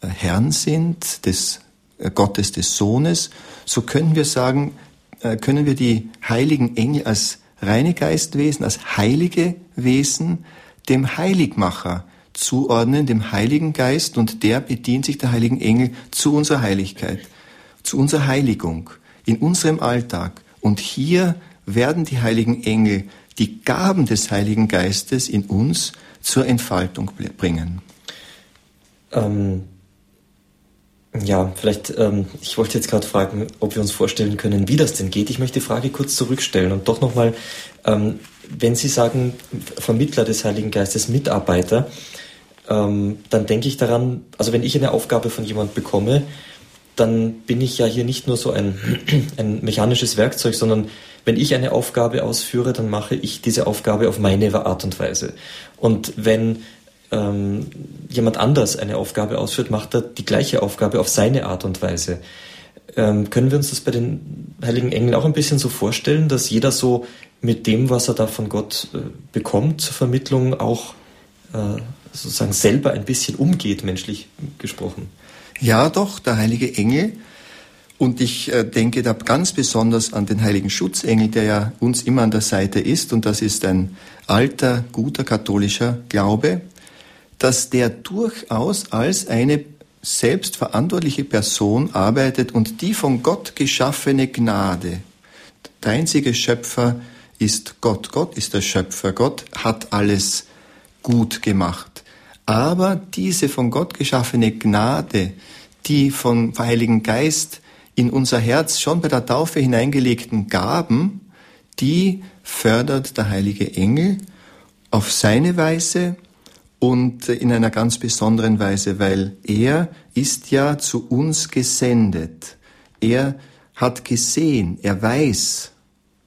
Herrn sind, des äh, Gottes des Sohnes, so können wir sagen, äh, können wir die heiligen Engel als reine Geistwesen, als heilige Wesen dem Heiligmacher zuordnen, dem Heiligen Geist, und der bedient sich der heiligen Engel zu unserer Heiligkeit, zu unserer Heiligung, in unserem Alltag. Und hier werden die heiligen Engel die Gaben des Heiligen Geistes in uns zur Entfaltung bringen. Ähm, ja, vielleicht, ähm, ich wollte jetzt gerade fragen, ob wir uns vorstellen können, wie das denn geht. Ich möchte die Frage kurz zurückstellen und doch nochmal, ähm, wenn Sie sagen, Vermittler des Heiligen Geistes, Mitarbeiter, ähm, dann denke ich daran, also wenn ich eine Aufgabe von jemand bekomme, dann bin ich ja hier nicht nur so ein, ein mechanisches Werkzeug, sondern wenn ich eine Aufgabe ausführe, dann mache ich diese Aufgabe auf meine Art und Weise. Und wenn ähm, jemand anders eine Aufgabe ausführt, macht er die gleiche Aufgabe auf seine Art und Weise. Ähm, können wir uns das bei den heiligen Engeln auch ein bisschen so vorstellen, dass jeder so mit dem, was er da von Gott äh, bekommt zur Vermittlung, auch äh, sozusagen selber ein bisschen umgeht, menschlich gesprochen? Ja, doch, der heilige Engel. Und ich äh, denke da ganz besonders an den heiligen Schutzengel, der ja uns immer an der Seite ist. Und das ist ein alter, guter katholischer Glaube, dass der durchaus als eine selbstverantwortliche Person arbeitet und die von Gott geschaffene Gnade. Der einzige Schöpfer ist Gott. Gott ist der Schöpfer. Gott hat alles gut gemacht. Aber diese von Gott geschaffene Gnade, die vom Heiligen Geist in unser Herz schon bei der Taufe hineingelegten Gaben, die fördert der heilige Engel auf seine Weise und in einer ganz besonderen Weise, weil er ist ja zu uns gesendet. Er hat gesehen, er weiß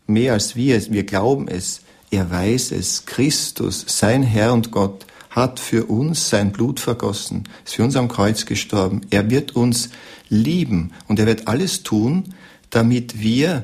mehr als wir, wir glauben es, er weiß es, Christus, sein Herr und Gott, hat für uns sein Blut vergossen, ist für uns am Kreuz gestorben. Er wird uns lieben und er wird alles tun, damit wir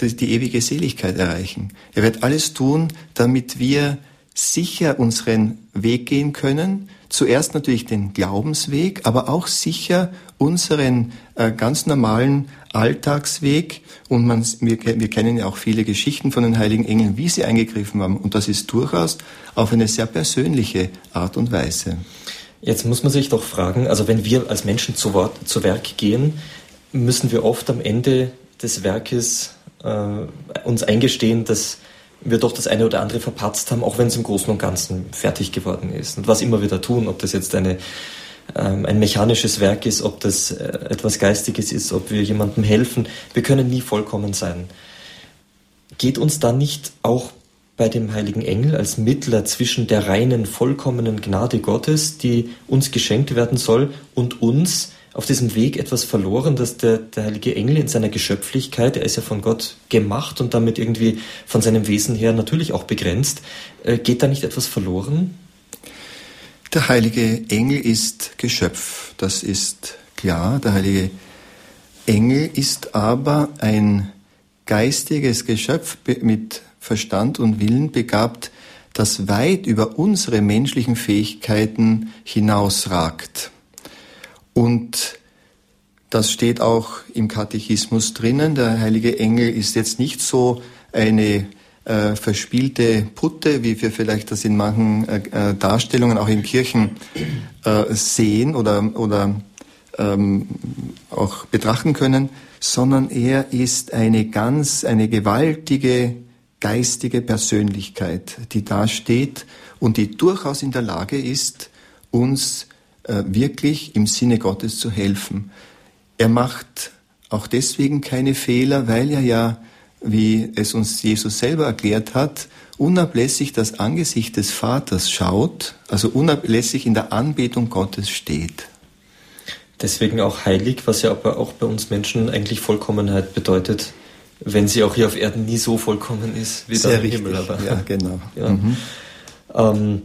die ewige Seligkeit erreichen. Er wird alles tun, damit wir sicher unseren Weg gehen können. Zuerst natürlich den Glaubensweg, aber auch sicher unseren äh, ganz normalen Alltagsweg. Und man, wir, wir kennen ja auch viele Geschichten von den heiligen Engeln, wie sie eingegriffen haben. Und das ist durchaus auf eine sehr persönliche Art und Weise. Jetzt muss man sich doch fragen, also wenn wir als Menschen zu, Wort, zu Werk gehen, müssen wir oft am Ende des Werkes äh, uns eingestehen, dass wir doch das eine oder andere verpatzt haben, auch wenn es im Großen und Ganzen fertig geworden ist. Und was immer wir da tun, ob das jetzt eine, ähm, ein mechanisches Werk ist, ob das äh, etwas Geistiges ist, ob wir jemandem helfen, wir können nie vollkommen sein. Geht uns dann nicht auch bei dem heiligen Engel als Mittler zwischen der reinen, vollkommenen Gnade Gottes, die uns geschenkt werden soll, und uns auf diesem Weg etwas verloren, dass der, der heilige Engel in seiner Geschöpflichkeit, er ist ja von Gott gemacht und damit irgendwie von seinem Wesen her natürlich auch begrenzt, äh, geht da nicht etwas verloren? Der heilige Engel ist Geschöpf, das ist klar. Der heilige Engel ist aber ein geistiges Geschöpf mit Verstand und Willen begabt, das weit über unsere menschlichen Fähigkeiten hinausragt. Und das steht auch im Katechismus drinnen. Der heilige Engel ist jetzt nicht so eine äh, verspielte Putte, wie wir vielleicht das in manchen äh, äh Darstellungen auch in Kirchen äh, sehen oder, oder ähm, auch betrachten können, sondern er ist eine ganz, eine gewaltige geistige Persönlichkeit, die da steht und die durchaus in der Lage ist, uns wirklich im Sinne Gottes zu helfen. Er macht auch deswegen keine Fehler, weil er ja, wie es uns Jesus selber erklärt hat, unablässig das Angesicht des Vaters schaut, also unablässig in der Anbetung Gottes steht. Deswegen auch heilig, was ja aber auch bei uns Menschen eigentlich Vollkommenheit bedeutet, wenn sie auch hier auf Erden nie so vollkommen ist wie Sehr da im Himmel. Aber, ja, genau. Ja. Mhm. Ähm,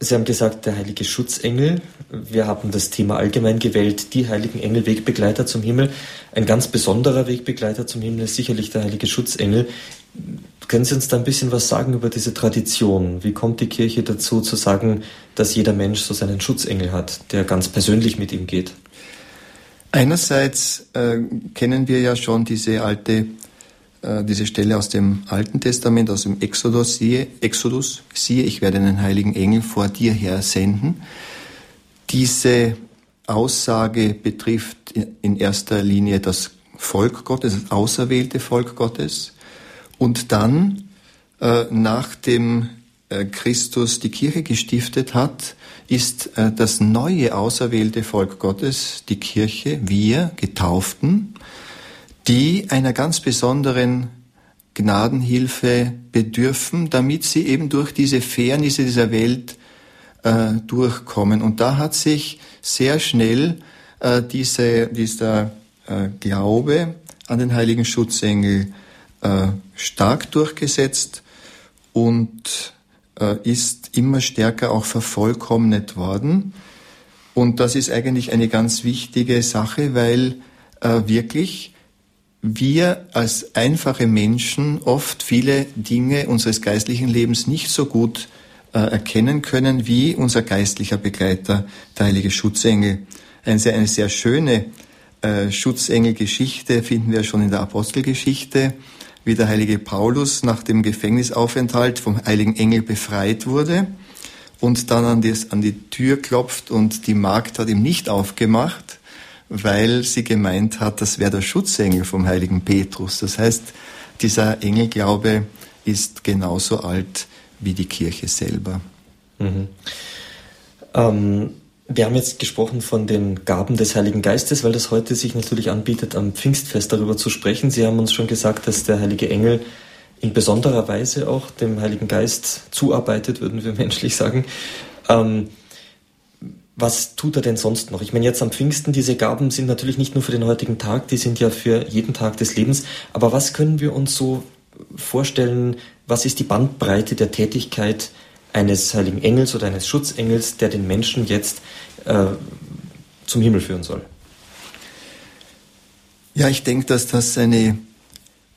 Sie haben gesagt, der heilige Schutzengel. Wir haben das Thema allgemein gewählt, die heiligen Engel, Wegbegleiter zum Himmel. Ein ganz besonderer Wegbegleiter zum Himmel ist sicherlich der heilige Schutzengel. Können Sie uns da ein bisschen was sagen über diese Tradition? Wie kommt die Kirche dazu zu sagen, dass jeder Mensch so seinen Schutzengel hat, der ganz persönlich mit ihm geht? Einerseits äh, kennen wir ja schon diese alte, äh, diese Stelle aus dem Alten Testament, aus dem Exodus, siehe, Exodus, siehe, ich werde einen heiligen Engel vor dir her senden. Diese Aussage betrifft in erster Linie das Volk Gottes, das auserwählte Volk Gottes. Und dann, äh, nachdem äh, Christus die Kirche gestiftet hat, ist äh, das neue auserwählte Volk Gottes, die Kirche, wir Getauften, die einer ganz besonderen Gnadenhilfe bedürfen, damit sie eben durch diese Fairnisse dieser Welt äh, durchkommen. Und da hat sich sehr schnell äh, diese, dieser äh, Glaube an den heiligen Schutzengel äh, stark durchgesetzt und äh, ist immer stärker auch vervollkommnet worden. Und das ist eigentlich eine ganz wichtige Sache, weil äh, wirklich wir als einfache Menschen oft viele Dinge unseres geistlichen Lebens nicht so gut äh, erkennen können wie unser geistlicher Begleiter, der heilige Schutzengel. Eine sehr, eine sehr schöne äh, Schutzengelgeschichte finden wir schon in der Apostelgeschichte wie der heilige Paulus nach dem Gefängnisaufenthalt vom heiligen Engel befreit wurde und dann an die, an die Tür klopft und die Magd hat ihm nicht aufgemacht, weil sie gemeint hat, das wäre der Schutzengel vom heiligen Petrus. Das heißt, dieser Engelglaube ist genauso alt wie die Kirche selber. Mhm. Ähm wir haben jetzt gesprochen von den Gaben des Heiligen Geistes, weil das heute sich natürlich anbietet, am Pfingstfest darüber zu sprechen. Sie haben uns schon gesagt, dass der Heilige Engel in besonderer Weise auch dem Heiligen Geist zuarbeitet, würden wir menschlich sagen. Ähm, was tut er denn sonst noch? Ich meine, jetzt am Pfingsten, diese Gaben sind natürlich nicht nur für den heutigen Tag, die sind ja für jeden Tag des Lebens. Aber was können wir uns so vorstellen? Was ist die Bandbreite der Tätigkeit eines heiligen Engels oder eines Schutzengels, der den Menschen jetzt äh, zum Himmel führen soll. Ja, ich denke, dass das eine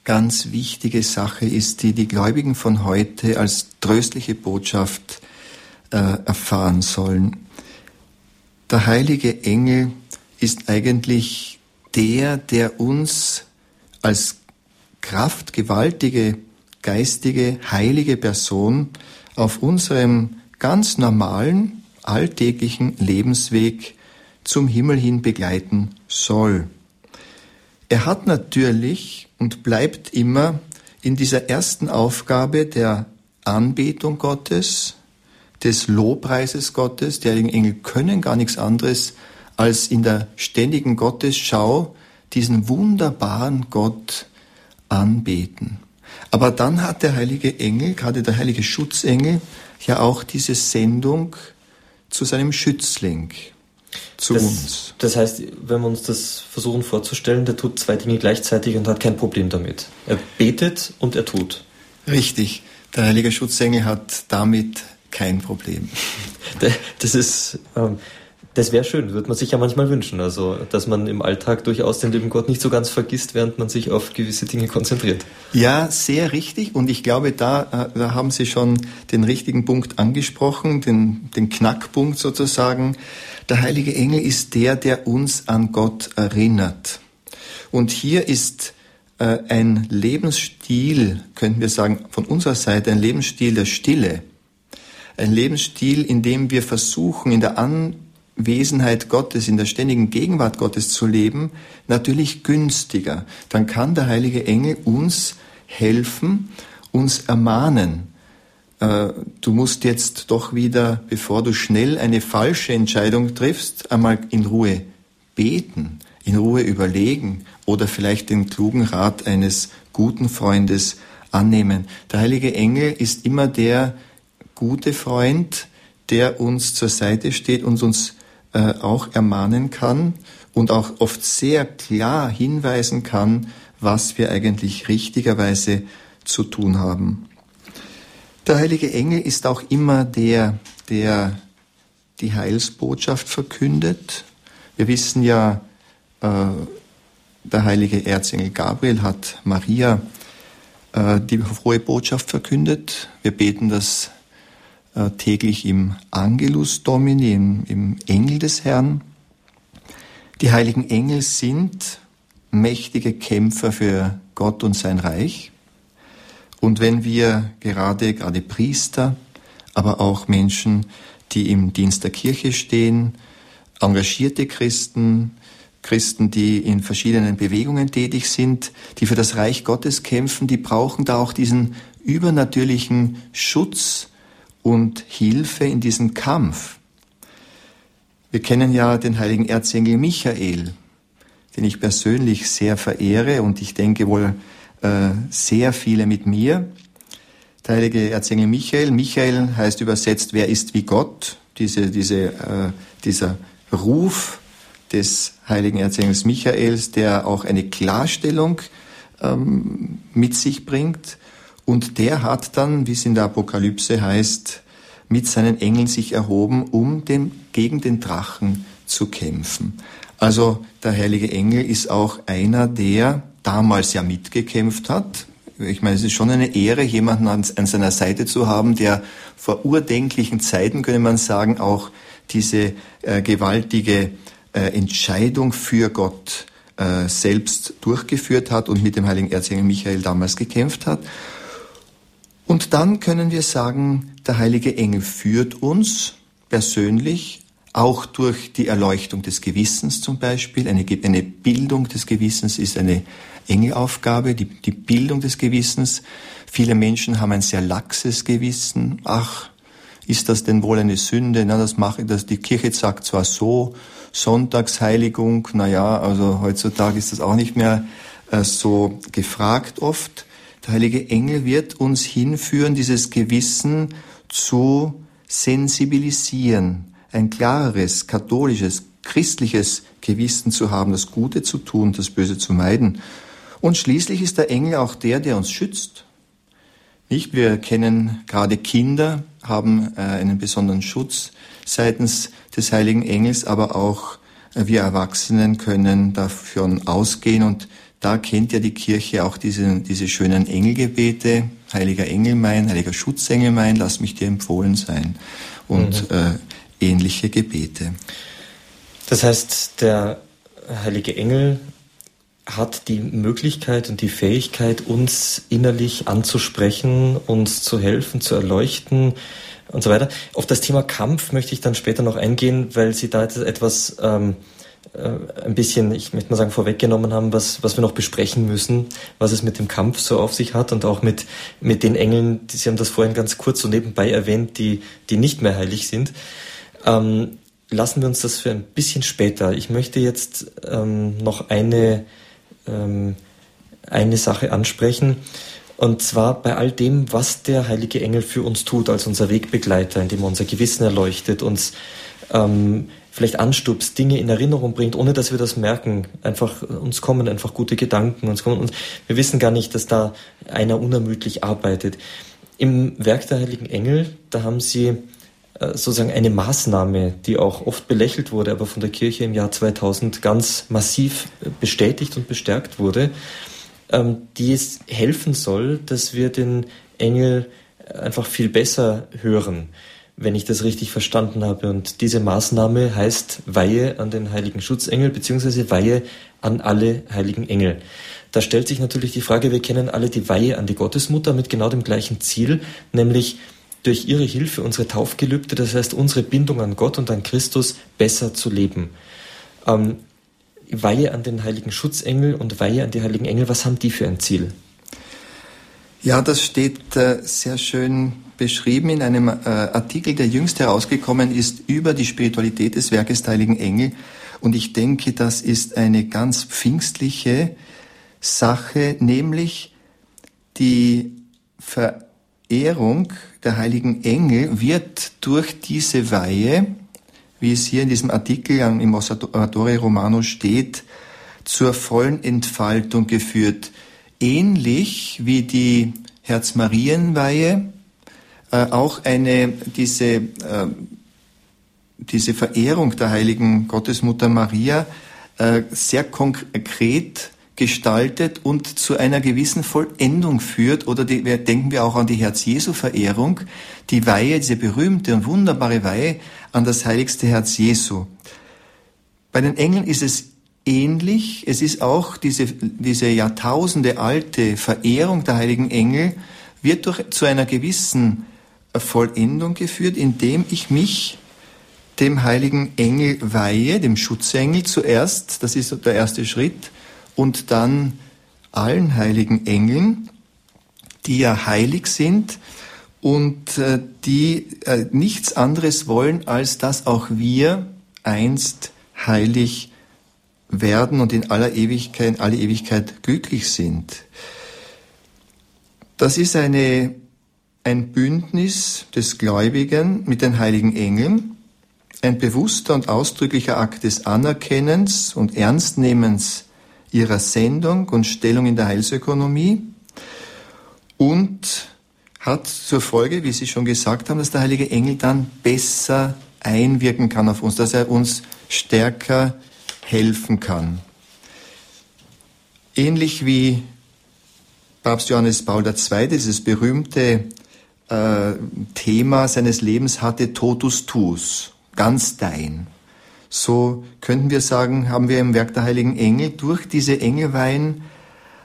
ganz wichtige Sache ist, die die Gläubigen von heute als tröstliche Botschaft äh, erfahren sollen. Der heilige Engel ist eigentlich der, der uns als kraftgewaltige, geistige, heilige Person auf unserem ganz normalen, alltäglichen Lebensweg zum Himmel hin begleiten soll. Er hat natürlich und bleibt immer in dieser ersten Aufgabe der Anbetung Gottes, des Lobpreises Gottes. Die heiligen Engel können gar nichts anderes als in der ständigen Gottesschau diesen wunderbaren Gott anbeten. Aber dann hat der heilige Engel, gerade der heilige Schutzengel, ja auch diese Sendung zu seinem Schützling, zu das, uns. Das heißt, wenn wir uns das versuchen vorzustellen, der tut zwei Dinge gleichzeitig und hat kein Problem damit. Er betet und er tut. Richtig. Der heilige Schutzengel hat damit kein Problem. Das ist, ähm, das wäre schön, würde man sich ja manchmal wünschen. Also, dass man im Alltag durchaus den lieben Gott nicht so ganz vergisst, während man sich auf gewisse Dinge konzentriert. Ja, sehr richtig. Und ich glaube, da, äh, da haben Sie schon den richtigen Punkt angesprochen, den, den Knackpunkt sozusagen. Der heilige Engel ist der, der uns an Gott erinnert. Und hier ist äh, ein Lebensstil, könnten wir sagen, von unserer Seite ein Lebensstil der Stille. Ein Lebensstil, in dem wir versuchen, in der An Wesenheit Gottes, in der ständigen Gegenwart Gottes zu leben, natürlich günstiger. Dann kann der heilige Engel uns helfen, uns ermahnen. Äh, du musst jetzt doch wieder, bevor du schnell eine falsche Entscheidung triffst, einmal in Ruhe beten, in Ruhe überlegen oder vielleicht den klugen Rat eines guten Freundes annehmen. Der heilige Engel ist immer der gute Freund, der uns zur Seite steht und uns äh, auch ermahnen kann und auch oft sehr klar hinweisen kann, was wir eigentlich richtigerweise zu tun haben. Der heilige Engel ist auch immer der, der die Heilsbotschaft verkündet. Wir wissen ja, äh, der heilige Erzengel Gabriel hat Maria äh, die frohe Botschaft verkündet. Wir beten das täglich im Angelus Domini, im, im Engel des Herrn. Die heiligen Engel sind mächtige Kämpfer für Gott und sein Reich. Und wenn wir gerade, gerade Priester, aber auch Menschen, die im Dienst der Kirche stehen, engagierte Christen, Christen, die in verschiedenen Bewegungen tätig sind, die für das Reich Gottes kämpfen, die brauchen da auch diesen übernatürlichen Schutz und Hilfe in diesem Kampf. Wir kennen ja den heiligen Erzengel Michael, den ich persönlich sehr verehre und ich denke wohl äh, sehr viele mit mir. Der heilige Erzengel Michael. Michael heißt übersetzt, wer ist wie Gott? Diese, diese, äh, dieser Ruf des heiligen Erzengels Michaels, der auch eine Klarstellung ähm, mit sich bringt. Und der hat dann, wie es in der Apokalypse heißt, mit seinen Engeln sich erhoben, um dem, gegen den Drachen zu kämpfen. Also der heilige Engel ist auch einer, der damals ja mitgekämpft hat. Ich meine, es ist schon eine Ehre, jemanden an, an seiner Seite zu haben, der vor urdenklichen Zeiten, könnte man sagen, auch diese äh, gewaltige äh, Entscheidung für Gott äh, selbst durchgeführt hat und mit dem heiligen Erzengel Michael damals gekämpft hat. Und dann können wir sagen, der heilige Engel führt uns persönlich auch durch die Erleuchtung des Gewissens zum Beispiel. Eine, eine Bildung des Gewissens ist eine enge Aufgabe, die, die Bildung des Gewissens. Viele Menschen haben ein sehr laxes Gewissen. Ach, ist das denn wohl eine Sünde? Na, das mache das, die Kirche sagt zwar so, Sonntagsheiligung, na ja, also heutzutage ist das auch nicht mehr äh, so gefragt oft. Der heilige Engel wird uns hinführen, dieses Gewissen zu sensibilisieren, ein klareres, katholisches, christliches Gewissen zu haben, das Gute zu tun, das Böse zu meiden. Und schließlich ist der Engel auch der, der uns schützt. Nicht? Wir kennen gerade Kinder, haben äh, einen besonderen Schutz seitens des heiligen Engels, aber auch äh, wir Erwachsenen können davon ausgehen und da kennt ja die Kirche auch diese, diese schönen Engelgebete, heiliger Engel mein, heiliger Schutzengel mein, lass mich dir empfohlen sein und mhm. äh, ähnliche Gebete. Das heißt, der heilige Engel hat die Möglichkeit und die Fähigkeit, uns innerlich anzusprechen, uns zu helfen, zu erleuchten und so weiter. Auf das Thema Kampf möchte ich dann später noch eingehen, weil Sie da etwas ähm, äh, ein bisschen, ich möchte mal sagen, vorweggenommen haben, was, was wir noch besprechen müssen, was es mit dem Kampf so auf sich hat und auch mit, mit den Engeln, die, Sie haben das vorhin ganz kurz so nebenbei erwähnt, die, die nicht mehr heilig sind. Ähm, lassen wir uns das für ein bisschen später. Ich möchte jetzt ähm, noch eine, ähm, eine Sache ansprechen. Und zwar bei all dem, was der heilige Engel für uns tut, als unser Wegbegleiter, indem er unser Gewissen erleuchtet, uns ähm, vielleicht anstupst, Dinge in Erinnerung bringt, ohne dass wir das merken. Einfach, uns kommen einfach gute Gedanken, uns kommen, uns, wir wissen gar nicht, dass da einer unermüdlich arbeitet. Im Werk der Heiligen Engel, da haben sie äh, sozusagen eine Maßnahme, die auch oft belächelt wurde, aber von der Kirche im Jahr 2000 ganz massiv äh, bestätigt und bestärkt wurde, ähm, die es helfen soll, dass wir den Engel einfach viel besser hören, wenn ich das richtig verstanden habe. Und diese Maßnahme heißt Weihe an den heiligen Schutzengel beziehungsweise Weihe an alle heiligen Engel. Da stellt sich natürlich die Frage, wir kennen alle die Weihe an die Gottesmutter mit genau dem gleichen Ziel, nämlich durch ihre Hilfe unsere Taufgelübde, das heißt unsere Bindung an Gott und an Christus besser zu leben. Ähm, Weihe an den heiligen Schutzengel und Weihe an die heiligen Engel, was haben die für ein Ziel? Ja, das steht äh, sehr schön beschrieben in einem äh, Artikel, der jüngst herausgekommen ist über die Spiritualität des Werkes der heiligen Engel. Und ich denke, das ist eine ganz pfingstliche Sache, nämlich die Verehrung der heiligen Engel wird durch diese Weihe, wie es hier in diesem Artikel im Osservatore Romano steht, zur vollen Entfaltung geführt. Ähnlich wie die Herz-Marien-Weihe äh, auch eine, diese, äh, diese Verehrung der heiligen Gottesmutter Maria äh, sehr konkret gestaltet und zu einer gewissen Vollendung führt. Oder die, denken wir auch an die Herz-Jesu-Verehrung, die Weihe, diese berühmte und wunderbare Weihe an das heiligste Herz Jesu. Bei den Engeln ist es ähnlich. Es ist auch diese, diese Jahrtausende alte Verehrung der heiligen Engel wird durch, zu einer gewissen Vollendung geführt, indem ich mich dem heiligen Engel weihe, dem Schutzengel zuerst, das ist der erste Schritt, und dann allen heiligen Engeln, die ja heilig sind und äh, die äh, nichts anderes wollen, als dass auch wir einst heilig werden und in aller Ewigkeit, alle Ewigkeit glücklich sind. Das ist eine, ein Bündnis des Gläubigen mit den heiligen Engeln, ein bewusster und ausdrücklicher Akt des Anerkennens und Ernstnehmens ihrer Sendung und Stellung in der Heilsökonomie und hat zur Folge, wie Sie schon gesagt haben, dass der heilige Engel dann besser einwirken kann auf uns, dass er uns stärker helfen kann. Ähnlich wie Papst Johannes Paul II. dieses berühmte äh, Thema seines Lebens hatte, Totus Tus, ganz dein. So könnten wir sagen, haben wir im Werk der heiligen Engel durch diese Engelweihen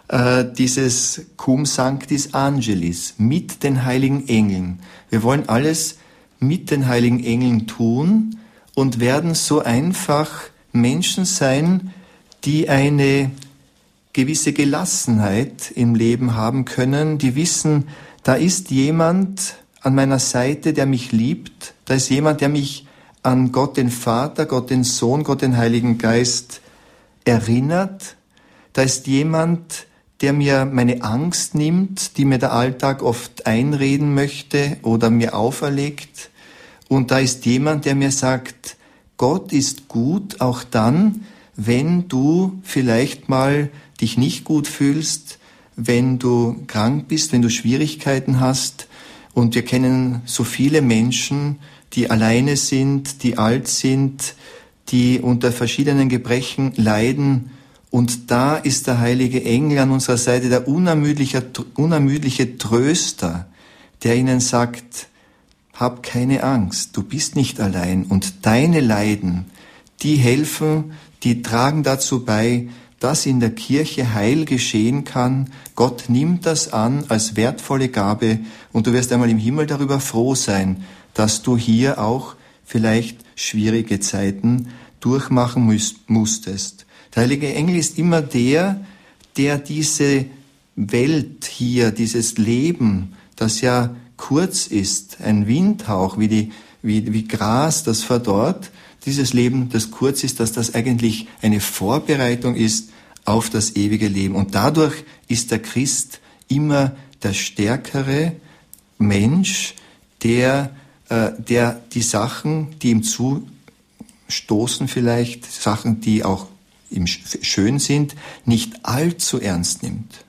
äh, dieses Cum Sanctis Angelis mit den heiligen Engeln. Wir wollen alles mit den heiligen Engeln tun und werden so einfach Menschen sein, die eine gewisse Gelassenheit im Leben haben können, die wissen, da ist jemand an meiner Seite, der mich liebt, da ist jemand, der mich an Gott den Vater, Gott den Sohn, Gott den Heiligen Geist erinnert, da ist jemand, der mir meine Angst nimmt, die mir der Alltag oft einreden möchte oder mir auferlegt. Und da ist jemand, der mir sagt, Gott ist gut auch dann, wenn du vielleicht mal dich nicht gut fühlst, wenn du krank bist, wenn du Schwierigkeiten hast. Und wir kennen so viele Menschen, die alleine sind, die alt sind, die unter verschiedenen Gebrechen leiden und da ist der heilige Engel an unserer Seite, der unermüdliche, unermüdliche Tröster, der ihnen sagt, hab keine Angst, du bist nicht allein und deine Leiden, die helfen, die tragen dazu bei, dass in der Kirche Heil geschehen kann. Gott nimmt das an als wertvolle Gabe und du wirst einmal im Himmel darüber froh sein, dass du hier auch vielleicht schwierige Zeiten durchmachen musstest. Der heilige Engel ist immer der, der diese Welt hier, dieses Leben, das ja kurz ist, ein Windhauch, wie, die, wie, wie Gras, das verdorrt, dieses Leben, das kurz ist, dass das eigentlich eine Vorbereitung ist auf das ewige Leben. Und dadurch ist der Christ immer der stärkere Mensch, der, äh, der die Sachen, die ihm zustoßen vielleicht, Sachen, die auch im schön sind, nicht allzu ernst nimmt.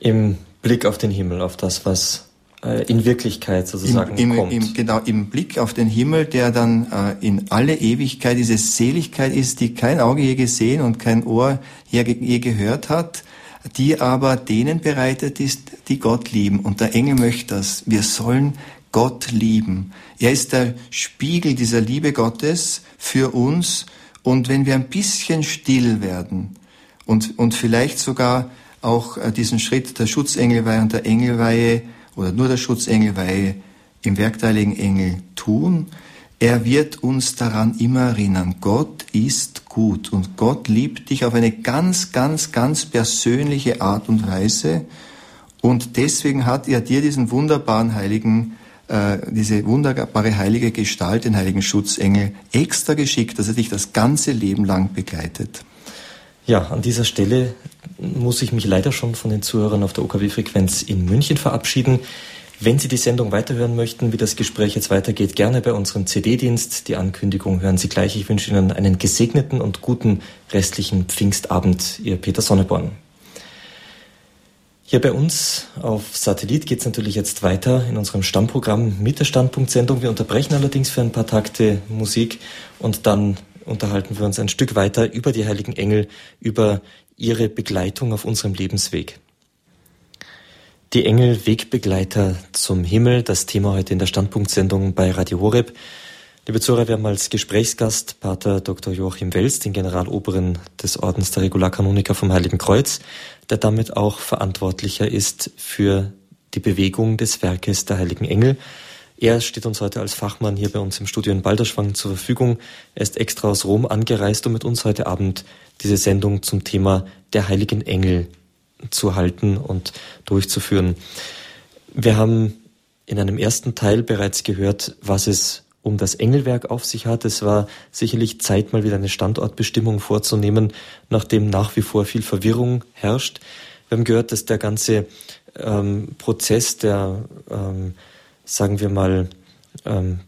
Im Blick auf den Himmel, auf das, was äh, in Wirklichkeit sozusagen Im, im, kommt. Im, genau, im Blick auf den Himmel, der dann äh, in alle Ewigkeit diese Seligkeit ist, die kein Auge je gesehen und kein Ohr je, je gehört hat, die aber denen bereitet ist, die Gott lieben. Und der Engel möchte das. Wir sollen Gott lieben. Er ist der Spiegel dieser Liebe Gottes für uns und wenn wir ein bisschen still werden und, und vielleicht sogar auch äh, diesen Schritt der Schutzengelweihe und der Engelweihe oder nur der Schutzengelweihe im Werk der Heiligen Engel tun, er wird uns daran immer erinnern, Gott ist gut und Gott liebt dich auf eine ganz, ganz, ganz persönliche Art und Weise. Und deswegen hat er dir diesen wunderbaren heiligen äh, diese wunderbare heilige Gestalt, den heiligen Schutzengel, extra geschickt, dass er dich das ganze Leben lang begleitet. Ja, an dieser Stelle muss ich mich leider schon von den Zuhörern auf der OKW-Frequenz in München verabschieden. Wenn Sie die Sendung weiterhören möchten, wie das Gespräch jetzt weitergeht, gerne bei unserem CD-Dienst. Die Ankündigung hören Sie gleich. Ich wünsche Ihnen einen gesegneten und guten restlichen Pfingstabend. Ihr Peter Sonneborn. Hier bei uns auf Satellit geht es natürlich jetzt weiter in unserem Stammprogramm mit der Standpunktsendung. Wir unterbrechen allerdings für ein paar Takte Musik und dann unterhalten wir uns ein Stück weiter über die heiligen Engel, über ihre Begleitung auf unserem Lebensweg. Die Engel Wegbegleiter zum Himmel, das Thema heute in der Standpunktsendung bei Radio Horeb. Liebe Zuhörer, wir haben als Gesprächsgast Pater Dr. Joachim Wels, den Generaloberen des Ordens der Regularkanoniker vom Heiligen Kreuz, der damit auch verantwortlicher ist für die Bewegung des Werkes der Heiligen Engel. Er steht uns heute als Fachmann hier bei uns im Studio in Balderschwang zur Verfügung. Er ist extra aus Rom angereist, um mit uns heute Abend diese Sendung zum Thema der Heiligen Engel zu halten und durchzuführen. Wir haben in einem ersten Teil bereits gehört, was es um das Engelwerk auf sich hat. Es war sicherlich Zeit, mal wieder eine Standortbestimmung vorzunehmen, nachdem nach wie vor viel Verwirrung herrscht. Wir haben gehört, dass der ganze ähm, Prozess der, ähm, sagen wir mal, ähm,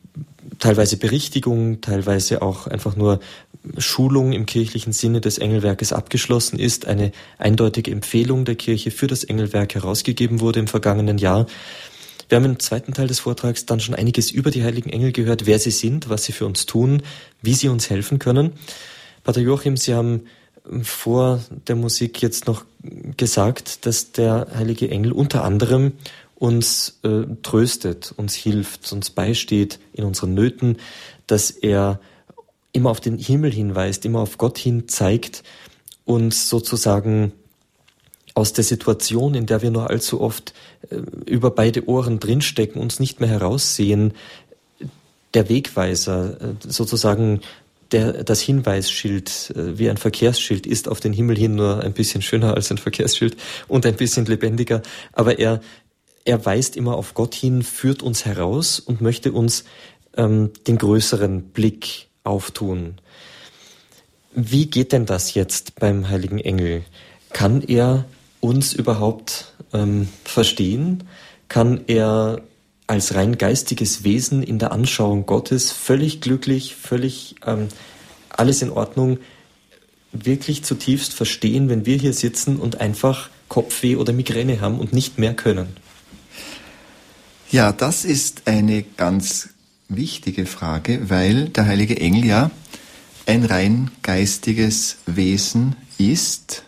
teilweise Berichtigung, teilweise auch einfach nur Schulung im kirchlichen Sinne des Engelwerkes abgeschlossen ist, eine eindeutige Empfehlung der Kirche für das Engelwerk herausgegeben wurde im vergangenen Jahr. Wir haben im zweiten Teil des Vortrags dann schon einiges über die heiligen Engel gehört, wer sie sind, was sie für uns tun, wie sie uns helfen können. Pater Joachim, Sie haben vor der Musik jetzt noch gesagt, dass der heilige Engel unter anderem uns äh, tröstet, uns hilft, uns beisteht in unseren Nöten, dass er immer auf den Himmel hinweist, immer auf Gott hin zeigt, uns sozusagen aus der Situation, in der wir nur allzu oft äh, über beide Ohren drinstecken, uns nicht mehr heraussehen, der Wegweiser, äh, sozusagen der, das Hinweisschild äh, wie ein Verkehrsschild ist auf den Himmel hin nur ein bisschen schöner als ein Verkehrsschild und ein bisschen lebendiger, aber er, er weist immer auf Gott hin, führt uns heraus und möchte uns ähm, den größeren Blick auftun. Wie geht denn das jetzt beim heiligen Engel? Kann er uns überhaupt ähm, verstehen? Kann er als rein geistiges Wesen in der Anschauung Gottes völlig glücklich, völlig ähm, alles in Ordnung, wirklich zutiefst verstehen, wenn wir hier sitzen und einfach Kopfweh oder Migräne haben und nicht mehr können? Ja, das ist eine ganz wichtige Frage, weil der heilige Engel ja ein rein geistiges Wesen ist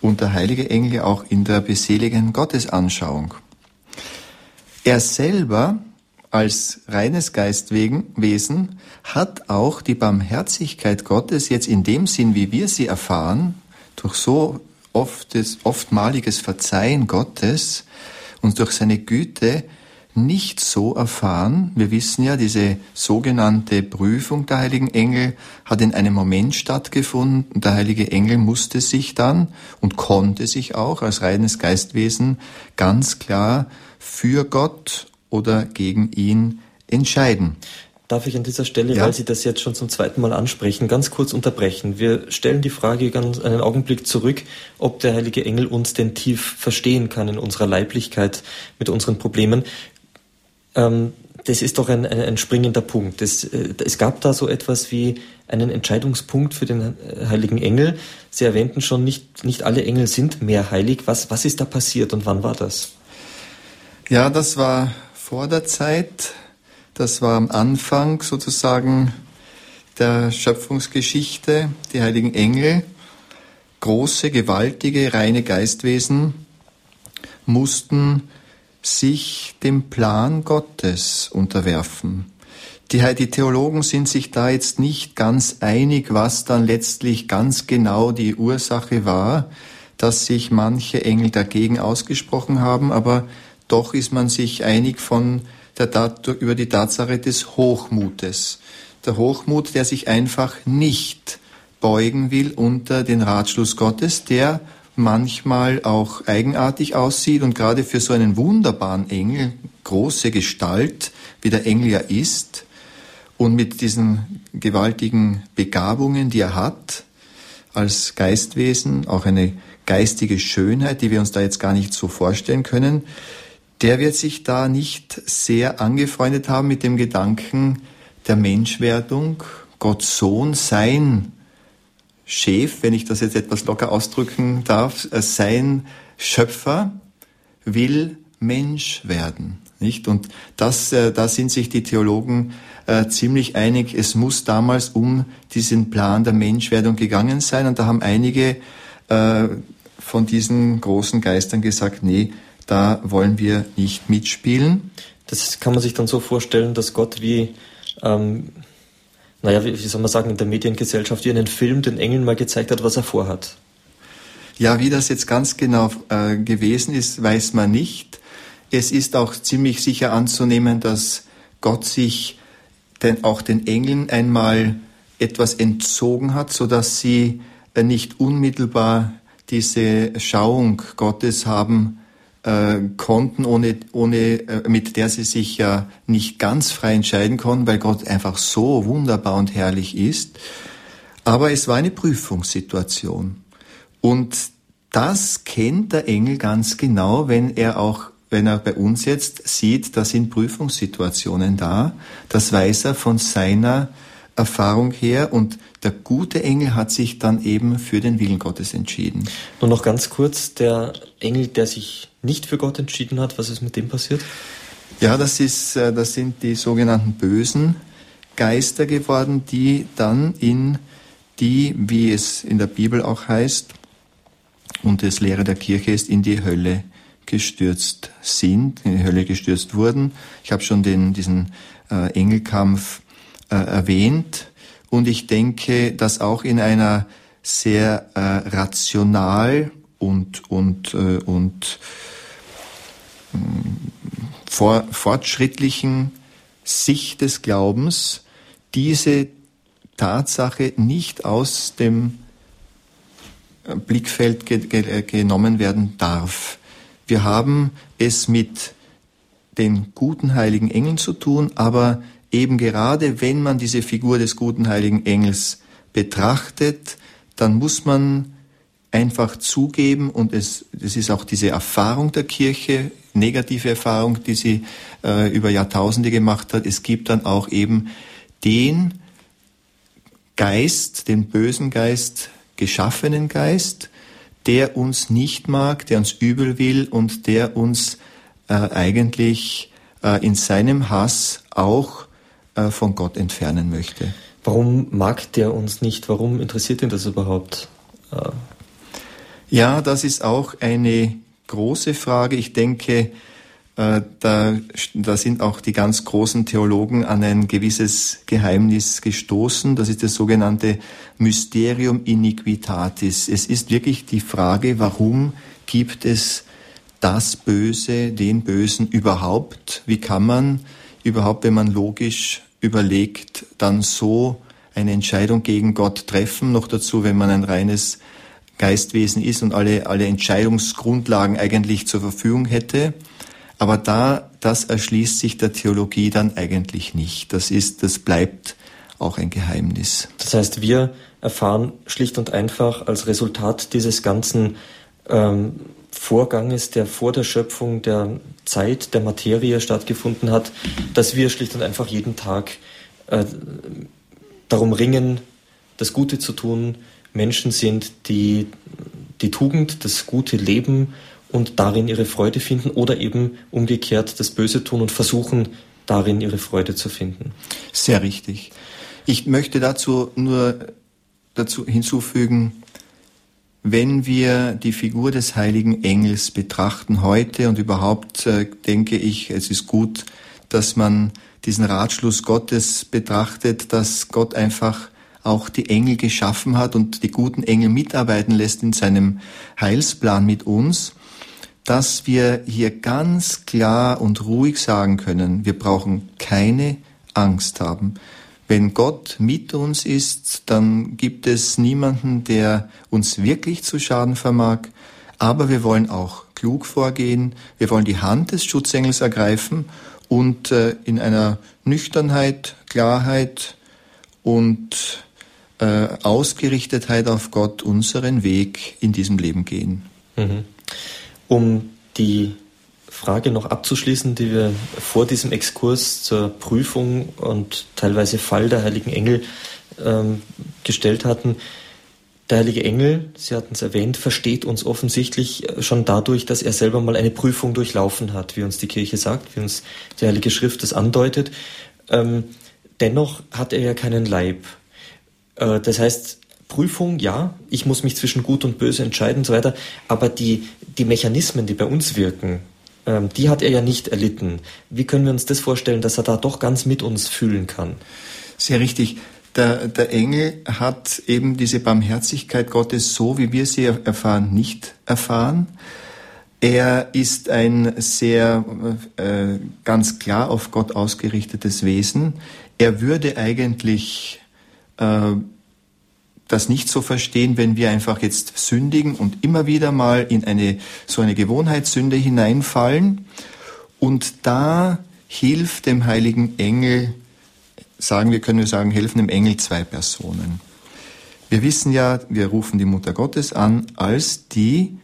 und der heilige Engel auch in der beseligen Gottesanschauung. Er selber als reines Geistwesen hat auch die Barmherzigkeit Gottes jetzt in dem Sinn, wie wir sie erfahren, durch so oftes, oftmaliges Verzeihen Gottes und durch seine Güte nicht so erfahren. Wir wissen ja, diese sogenannte Prüfung der heiligen Engel hat in einem Moment stattgefunden. Der heilige Engel musste sich dann und konnte sich auch als reines Geistwesen ganz klar für Gott oder gegen ihn entscheiden. Darf ich an dieser Stelle, ja. weil Sie das jetzt schon zum zweiten Mal ansprechen, ganz kurz unterbrechen? Wir stellen die Frage ganz einen Augenblick zurück, ob der heilige Engel uns denn tief verstehen kann in unserer Leiblichkeit mit unseren Problemen. Ähm, das ist doch ein, ein, ein springender Punkt. Das, äh, es gab da so etwas wie einen Entscheidungspunkt für den äh, heiligen Engel. Sie erwähnten schon, nicht, nicht alle Engel sind mehr heilig. Was, was ist da passiert und wann war das? Ja, das war vor der Zeit. Das war am Anfang sozusagen der Schöpfungsgeschichte. Die heiligen Engel, große, gewaltige, reine Geistwesen, mussten sich dem Plan Gottes unterwerfen. Die, die Theologen sind sich da jetzt nicht ganz einig, was dann letztlich ganz genau die Ursache war, dass sich manche Engel dagegen ausgesprochen haben, aber doch ist man sich einig von der über die Tatsache des Hochmutes. Der Hochmut, der sich einfach nicht beugen will unter den Ratschluss Gottes, der manchmal auch eigenartig aussieht und gerade für so einen wunderbaren Engel, große Gestalt, wie der Engel ja ist, und mit diesen gewaltigen Begabungen, die er hat, als Geistwesen, auch eine geistige Schönheit, die wir uns da jetzt gar nicht so vorstellen können, der wird sich da nicht sehr angefreundet haben mit dem Gedanken der Menschwerdung, Gott Sohn sein Chef, wenn ich das jetzt etwas locker ausdrücken darf, äh, sein Schöpfer will Mensch werden, nicht? Und das, äh, da sind sich die Theologen äh, ziemlich einig. Es muss damals um diesen Plan der Menschwerdung gegangen sein. Und da haben einige von diesen großen Geistern gesagt, nee, da wollen wir nicht mitspielen. Das kann man sich dann so vorstellen, dass Gott wie ähm, naja, wie, wie soll man sagen, in der Mediengesellschaft wie einen Film den Engeln mal gezeigt hat, was er vorhat. Ja, wie das jetzt ganz genau äh, gewesen ist, weiß man nicht. Es ist auch ziemlich sicher anzunehmen, dass Gott sich denn auch den Engeln einmal etwas entzogen hat, so dass sie äh, nicht unmittelbar diese Schauung Gottes haben äh, konnten, ohne, ohne, äh, mit der sie sich ja nicht ganz frei entscheiden konnten, weil Gott einfach so wunderbar und herrlich ist. Aber es war eine Prüfungssituation. Und das kennt der Engel ganz genau, wenn er auch, wenn er bei uns jetzt sieht, da sind Prüfungssituationen da. Das weiß er von seiner Erfahrung her und der gute Engel hat sich dann eben für den Willen Gottes entschieden. Nur noch ganz kurz, der Engel, der sich nicht für Gott entschieden hat, was ist mit dem passiert? Ja, das ist, äh, das sind die sogenannten bösen Geister geworden, die dann in die, wie es in der Bibel auch heißt, und es Lehre der Kirche ist, in die Hölle gestürzt sind, in die Hölle gestürzt wurden. Ich habe schon den, diesen äh, Engelkampf äh, erwähnt. Und ich denke, dass auch in einer sehr äh, rational und, und, äh, und äh, vor, fortschrittlichen Sicht des Glaubens diese Tatsache nicht aus dem äh, Blickfeld ge ge genommen werden darf. Wir haben es mit den guten heiligen Engeln zu tun, aber eben gerade wenn man diese Figur des guten heiligen Engels betrachtet, dann muss man einfach zugeben und es, es ist auch diese Erfahrung der Kirche, negative Erfahrung, die sie äh, über Jahrtausende gemacht hat. Es gibt dann auch eben den Geist, den bösen Geist, geschaffenen Geist, der uns nicht mag, der uns übel will und der uns äh, eigentlich äh, in seinem Hass auch von Gott entfernen möchte. Warum mag der uns nicht? Warum interessiert ihn das überhaupt? Äh, ja, das ist auch eine große Frage. Ich denke, äh, da, da sind auch die ganz großen Theologen an ein gewisses Geheimnis gestoßen. Das ist das sogenannte Mysterium iniquitatis. Es ist wirklich die Frage, warum gibt es das Böse, den Bösen überhaupt? Wie kann man überhaupt, wenn man logisch überlegt, dann so eine Entscheidung gegen Gott treffen. Noch dazu, wenn man ein reines Geistwesen ist und alle, alle Entscheidungsgrundlagen eigentlich zur Verfügung hätte. Aber da, das erschließt sich der Theologie dann eigentlich nicht. Das ist, das bleibt auch ein Geheimnis. Das heißt, wir erfahren schlicht und einfach als Resultat dieses ganzen ähm, Vorganges, der vor der Schöpfung der Zeit, der Materie stattgefunden hat, dass wir schlicht und einfach jeden Tag äh, darum ringen, das Gute zu tun, Menschen sind, die die Tugend, das gute Leben und darin ihre Freude finden oder eben umgekehrt das Böse tun und versuchen, darin ihre Freude zu finden. Sehr richtig. Ich möchte dazu nur dazu hinzufügen, wenn wir die Figur des heiligen Engels betrachten heute und überhaupt äh, denke ich, es ist gut, dass man diesen Ratschluss Gottes betrachtet, dass Gott einfach auch die Engel geschaffen hat und die guten Engel mitarbeiten lässt in seinem Heilsplan mit uns, dass wir hier ganz klar und ruhig sagen können, wir brauchen keine Angst haben. Wenn Gott mit uns ist, dann gibt es niemanden, der uns wirklich zu schaden vermag. Aber wir wollen auch klug vorgehen. Wir wollen die Hand des Schutzengels ergreifen und äh, in einer Nüchternheit, Klarheit und äh, Ausgerichtetheit auf Gott unseren Weg in diesem Leben gehen. Mhm. Um die Frage noch abzuschließen, die wir vor diesem Exkurs zur Prüfung und teilweise Fall der heiligen Engel ähm, gestellt hatten. Der heilige Engel, Sie hatten es erwähnt, versteht uns offensichtlich schon dadurch, dass er selber mal eine Prüfung durchlaufen hat, wie uns die Kirche sagt, wie uns die Heilige Schrift das andeutet. Ähm, dennoch hat er ja keinen Leib. Äh, das heißt, Prüfung, ja, ich muss mich zwischen Gut und Böse entscheiden und so weiter, aber die, die Mechanismen, die bei uns wirken, ähm, die hat er ja nicht erlitten. Wie können wir uns das vorstellen, dass er da doch ganz mit uns fühlen kann? Sehr richtig. der, der Engel hat eben diese Barmherzigkeit Gottes so, wie wir sie erfahren, nicht erfahren. Er ist ein sehr äh, ganz klar auf Gott ausgerichtetes Wesen. Er würde eigentlich äh, das nicht so verstehen, wenn wir einfach jetzt sündigen und immer wieder mal in eine so eine Gewohnheitssünde hineinfallen. Und da hilft dem heiligen Engel sagen wir, können wir sagen, helfen dem Engel zwei Personen. Wir wissen ja, wir rufen die Mutter Gottes an als die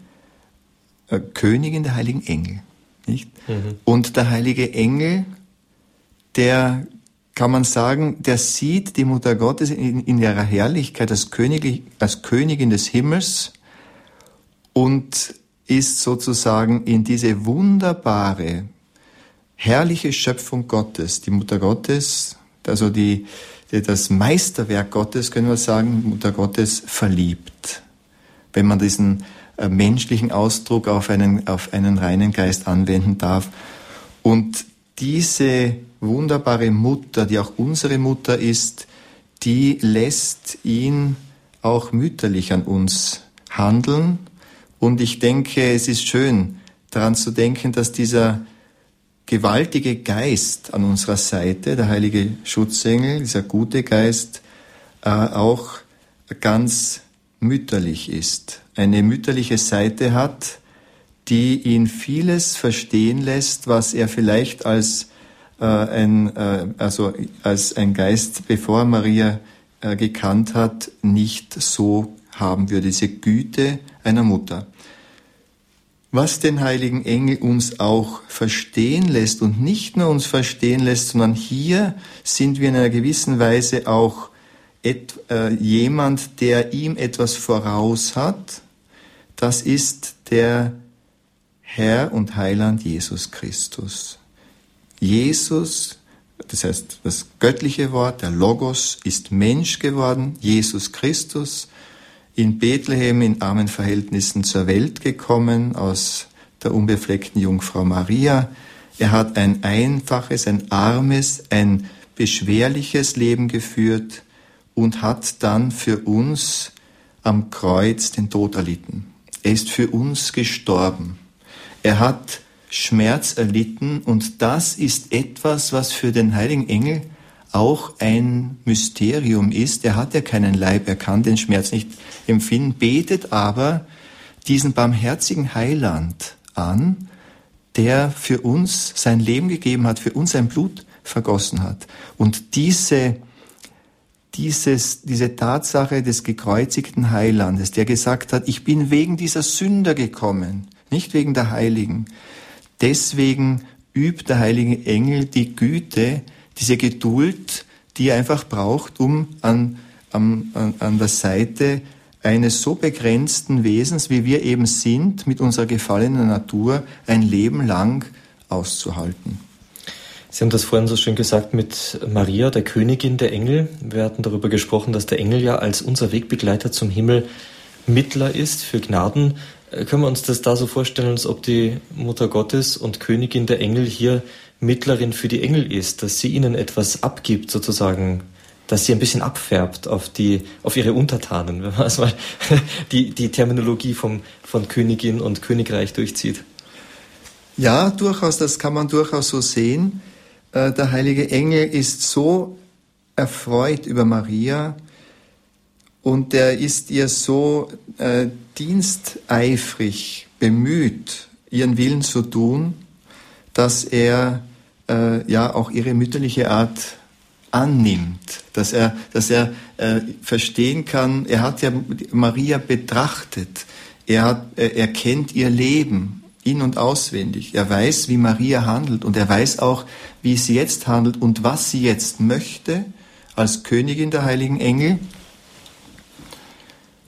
äh, Königin der heiligen Engel. Nicht? Mhm. Und der heilige Engel, der kann man sagen, der sieht die Mutter Gottes in, in ihrer Herrlichkeit als, Königin, als Königin des Himmels und ist sozusagen in diese wunderbare, herrliche Schöpfung Gottes, die Mutter Gottes, also die, die, das Meisterwerk Gottes, können wir sagen, Mutter Gottes verliebt. Wenn man diesen äh, menschlichen Ausdruck auf einen, auf einen reinen Geist anwenden darf. Und diese wunderbare Mutter, die auch unsere Mutter ist, die lässt ihn auch mütterlich an uns handeln. Und ich denke, es ist schön daran zu denken, dass dieser gewaltige Geist an unserer Seite, der heilige Schutzengel, dieser gute Geist, äh, auch ganz mütterlich ist, eine mütterliche Seite hat, die ihn vieles verstehen lässt, was er vielleicht als äh, ein, äh, also als ein Geist, bevor Maria äh, gekannt hat, nicht so haben würde, diese Güte einer Mutter was den heiligen Engel uns auch verstehen lässt und nicht nur uns verstehen lässt, sondern hier sind wir in einer gewissen Weise auch et, äh, jemand, der ihm etwas voraus hat. Das ist der Herr und Heiland Jesus Christus. Jesus, das heißt das göttliche Wort, der Logos, ist Mensch geworden, Jesus Christus, in Bethlehem in armen Verhältnissen zur Welt gekommen, aus der unbefleckten Jungfrau Maria. Er hat ein einfaches, ein armes, ein beschwerliches Leben geführt und hat dann für uns am Kreuz den Tod erlitten. Er ist für uns gestorben. Er hat Schmerz erlitten und das ist etwas, was für den heiligen Engel auch ein Mysterium ist. Er hat ja keinen Leib, er kann den Schmerz nicht empfinden, betet aber diesen barmherzigen Heiland an, der für uns sein Leben gegeben hat, für uns sein Blut vergossen hat. Und diese, dieses, diese Tatsache des gekreuzigten Heilandes, der gesagt hat, ich bin wegen dieser Sünder gekommen, nicht wegen der Heiligen. Deswegen übt der heilige Engel die Güte, diese Geduld, die er einfach braucht, um an, an, an der Seite eines so begrenzten Wesens, wie wir eben sind, mit unserer gefallenen Natur ein Leben lang auszuhalten. Sie haben das vorhin so schön gesagt mit Maria, der Königin der Engel. Wir hatten darüber gesprochen, dass der Engel ja als unser Wegbegleiter zum Himmel Mittler ist für Gnaden. Äh, können wir uns das da so vorstellen, als ob die Mutter Gottes und Königin der Engel hier Mittlerin für die Engel ist, dass sie ihnen etwas abgibt, sozusagen, dass sie ein bisschen abfärbt auf die, auf ihre Untertanen, wenn man es mal die, die Terminologie vom, von Königin und Königreich durchzieht. Ja, durchaus, das kann man durchaus so sehen. Äh, der heilige Engel ist so erfreut über Maria und er ist ihr so äh, diensteifrig bemüht, ihren Willen zu tun, dass er äh, ja auch ihre mütterliche Art annimmt, dass er, dass er äh, verstehen kann, er hat ja Maria betrachtet, er, hat, äh, er kennt ihr Leben in und auswendig, er weiß, wie Maria handelt und er weiß auch, wie sie jetzt handelt und was sie jetzt möchte als Königin der heiligen Engel,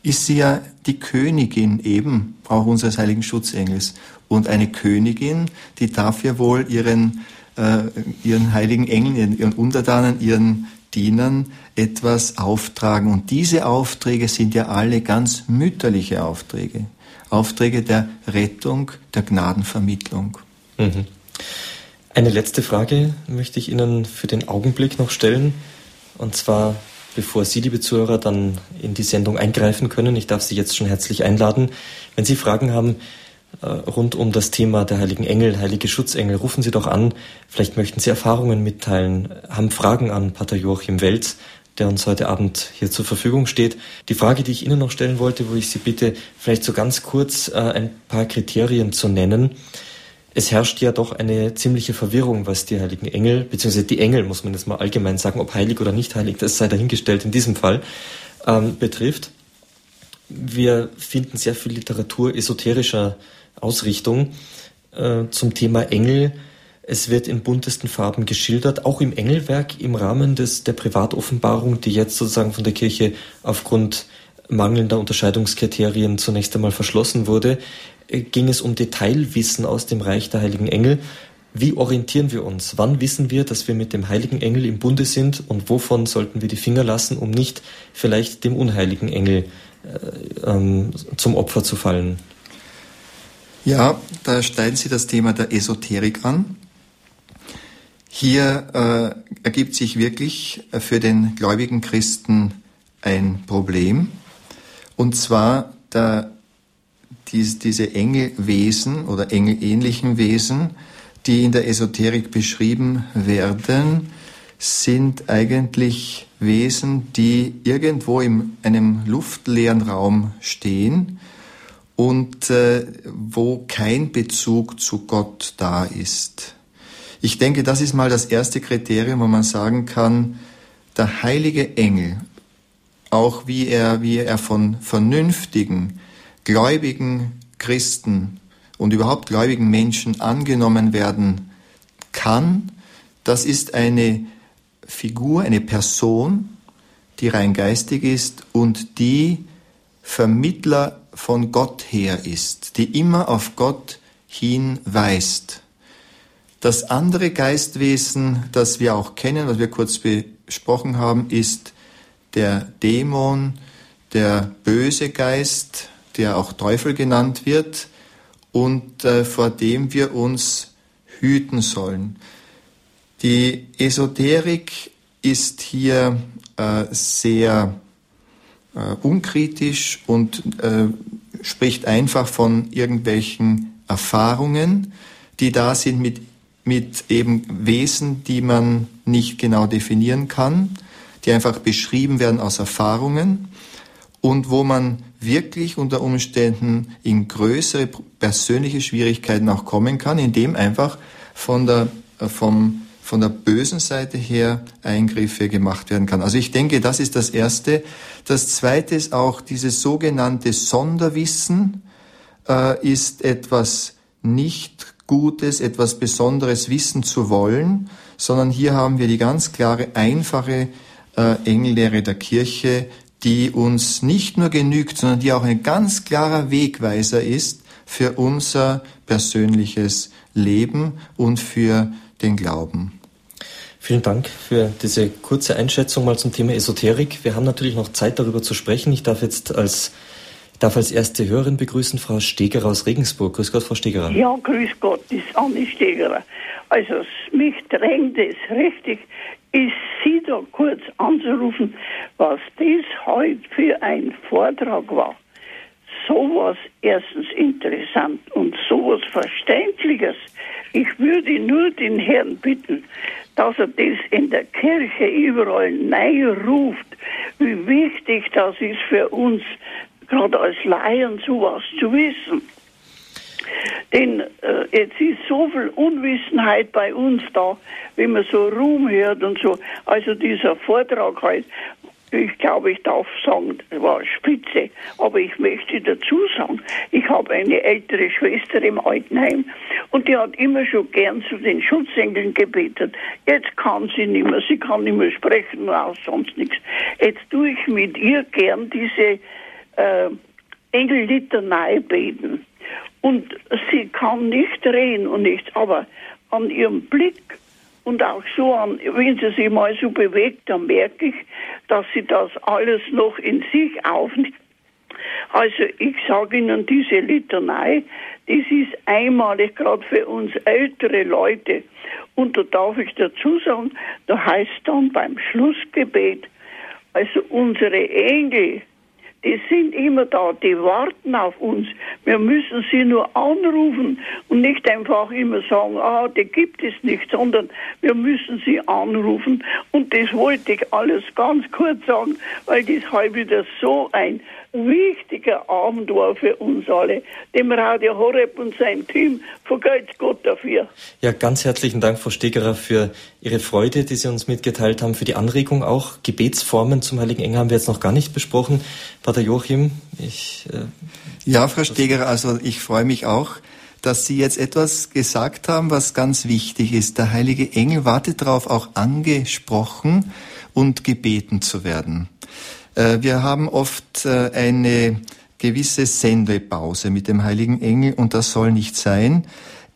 ist sie ja die Königin eben auch unseres heiligen Schutzengels. Und eine Königin, die darf ja wohl ihren äh, ihren heiligen Engeln, ihren Untertanen, ihren Dienern etwas auftragen. Und diese Aufträge sind ja alle ganz mütterliche Aufträge. Aufträge der Rettung, der Gnadenvermittlung. Mhm. Eine letzte Frage möchte ich Ihnen für den Augenblick noch stellen. Und zwar bevor Sie, liebe Zuhörer, dann in die Sendung eingreifen können. Ich darf Sie jetzt schon herzlich einladen. Wenn Sie Fragen haben äh, rund um das Thema der heiligen Engel, heilige Schutzengel, rufen Sie doch an. Vielleicht möchten Sie Erfahrungen mitteilen, haben Fragen an Pater Joachim Welz, der uns heute Abend hier zur Verfügung steht. Die Frage, die ich Ihnen noch stellen wollte, wo ich Sie bitte, vielleicht so ganz kurz äh, ein paar Kriterien zu nennen es herrscht ja doch eine ziemliche Verwirrung, was die heiligen Engel, beziehungsweise die Engel, muss man jetzt mal allgemein sagen, ob heilig oder nicht heilig, das sei dahingestellt in diesem Fall, ähm, betrifft. Wir finden sehr viel Literatur esoterischer Ausrichtung äh, zum Thema Engel. Es wird in buntesten Farben geschildert, auch im Engelwerk im Rahmen des, der Privatoffenbarung, die jetzt sozusagen von der Kirche aufgrund mangelnder Unterscheidungskriterien zunächst einmal verschlossen wurde. Äh, ging es um Detailwissen aus dem Reich der heiligen Engel. Wie orientieren wir uns? Wann wissen wir, dass wir mit dem heiligen Engel im Bunde sind und wovon sollten wir die Finger lassen, um nicht vielleicht dem unheiligen Engel äh, ähm, zum Opfer zu fallen? Ja, da schneiden Sie das Thema der Esoterik an. Hier äh, ergibt sich wirklich für den gläubigen Christen ein Problem. Und zwar der dies, diese Engelwesen oder engelähnlichen Wesen, die in der Esoterik beschrieben werden, sind eigentlich Wesen, die irgendwo in einem luftleeren Raum stehen und äh, wo kein Bezug zu Gott da ist. Ich denke, das ist mal das erste Kriterium, wo man sagen kann, der heilige Engel, auch wie er, wie er von vernünftigen, gläubigen Christen und überhaupt gläubigen Menschen angenommen werden kann, das ist eine Figur, eine Person, die rein geistig ist und die Vermittler von Gott her ist, die immer auf Gott hinweist. Das andere Geistwesen, das wir auch kennen, was wir kurz besprochen haben, ist der Dämon, der böse Geist, der auch Teufel genannt wird und äh, vor dem wir uns hüten sollen. Die Esoterik ist hier äh, sehr äh, unkritisch und äh, spricht einfach von irgendwelchen Erfahrungen, die da sind mit, mit eben Wesen, die man nicht genau definieren kann, die einfach beschrieben werden aus Erfahrungen und wo man wirklich unter Umständen in größere persönliche Schwierigkeiten auch kommen kann, indem einfach von der, äh, vom, von der bösen Seite her Eingriffe gemacht werden kann. Also ich denke, das ist das Erste. Das Zweite ist auch dieses sogenannte Sonderwissen äh, ist etwas nicht Gutes, etwas Besonderes wissen zu wollen, sondern hier haben wir die ganz klare, einfache äh, Engellehre der Kirche, die uns nicht nur genügt, sondern die auch ein ganz klarer Wegweiser ist für unser persönliches Leben und für den Glauben. Vielen Dank für diese kurze Einschätzung mal zum Thema Esoterik. Wir haben natürlich noch Zeit darüber zu sprechen. Ich darf jetzt als ich darf als erste Hörerin begrüßen Frau Stegerer aus Regensburg. Grüß Gott, Frau Stegerer. Ja, grüß Gott, das ist Anni Stegerer. Also mich drängt es richtig ist Sie da kurz anzurufen, was das heute für ein Vortrag war. Sowas erstens interessant und sowas Verständliches. Ich würde nur den Herrn bitten, dass er das in der Kirche überall neu ruft, wie wichtig das ist für uns, gerade als Laien sowas zu wissen. Denn äh, jetzt ist so viel Unwissenheit bei uns da, wenn man so Ruhm hört und so. Also dieser Vortrag halt, ich glaube, ich darf sagen, war spitze. Aber ich möchte dazu sagen, ich habe eine ältere Schwester im Altenheim und die hat immer schon gern zu den Schutzengeln gebetet. Jetzt kann sie nicht mehr, sie kann nicht mehr sprechen, auch sonst nichts. Jetzt tue ich mit ihr gern diese äh, Engellitanei beten. Und sie kann nicht reden und nichts, aber an ihrem Blick und auch so an, wenn sie sich mal so bewegt, dann merke ich, dass sie das alles noch in sich aufnimmt. Also ich sage Ihnen, diese Litanei, das ist einmalig gerade für uns ältere Leute. Und da darf ich dazu sagen, da heißt dann beim Schlussgebet, Also unsere Engel, die sind immer da, die warten auf uns. Wir müssen sie nur anrufen und nicht einfach immer sagen, ah, die gibt es nicht, sondern wir müssen sie anrufen. Und das wollte ich alles ganz kurz sagen, weil das halt wieder so ein wichtiger Abend war für uns alle. Dem Radio Horeb und seinem Team vergelt Gott dafür. Ja, ganz herzlichen Dank, Frau Stegerer, für Ihre Freude, die Sie uns mitgeteilt haben, für die Anregung auch. Gebetsformen zum Heiligen Engel haben wir jetzt noch gar nicht besprochen. Pater Joachim, ich. Äh, ja, Frau Stegerer, also ich freue mich auch, dass Sie jetzt etwas gesagt haben, was ganz wichtig ist. Der heilige Engel wartet darauf, auch angesprochen und gebeten zu werden. Äh, wir haben oft äh, eine gewisse Sendepause mit dem heiligen Engel und das soll nicht sein.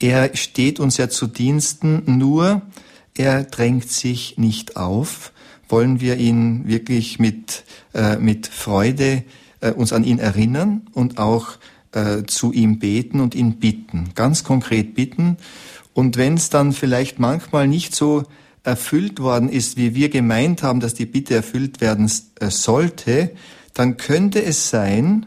Er steht uns ja zu Diensten, nur er drängt sich nicht auf. Wollen wir ihn wirklich mit, äh, mit Freude uns an ihn erinnern und auch zu ihm beten und ihn bitten, ganz konkret bitten. Und wenn es dann vielleicht manchmal nicht so erfüllt worden ist, wie wir gemeint haben, dass die Bitte erfüllt werden äh, sollte, dann könnte es sein,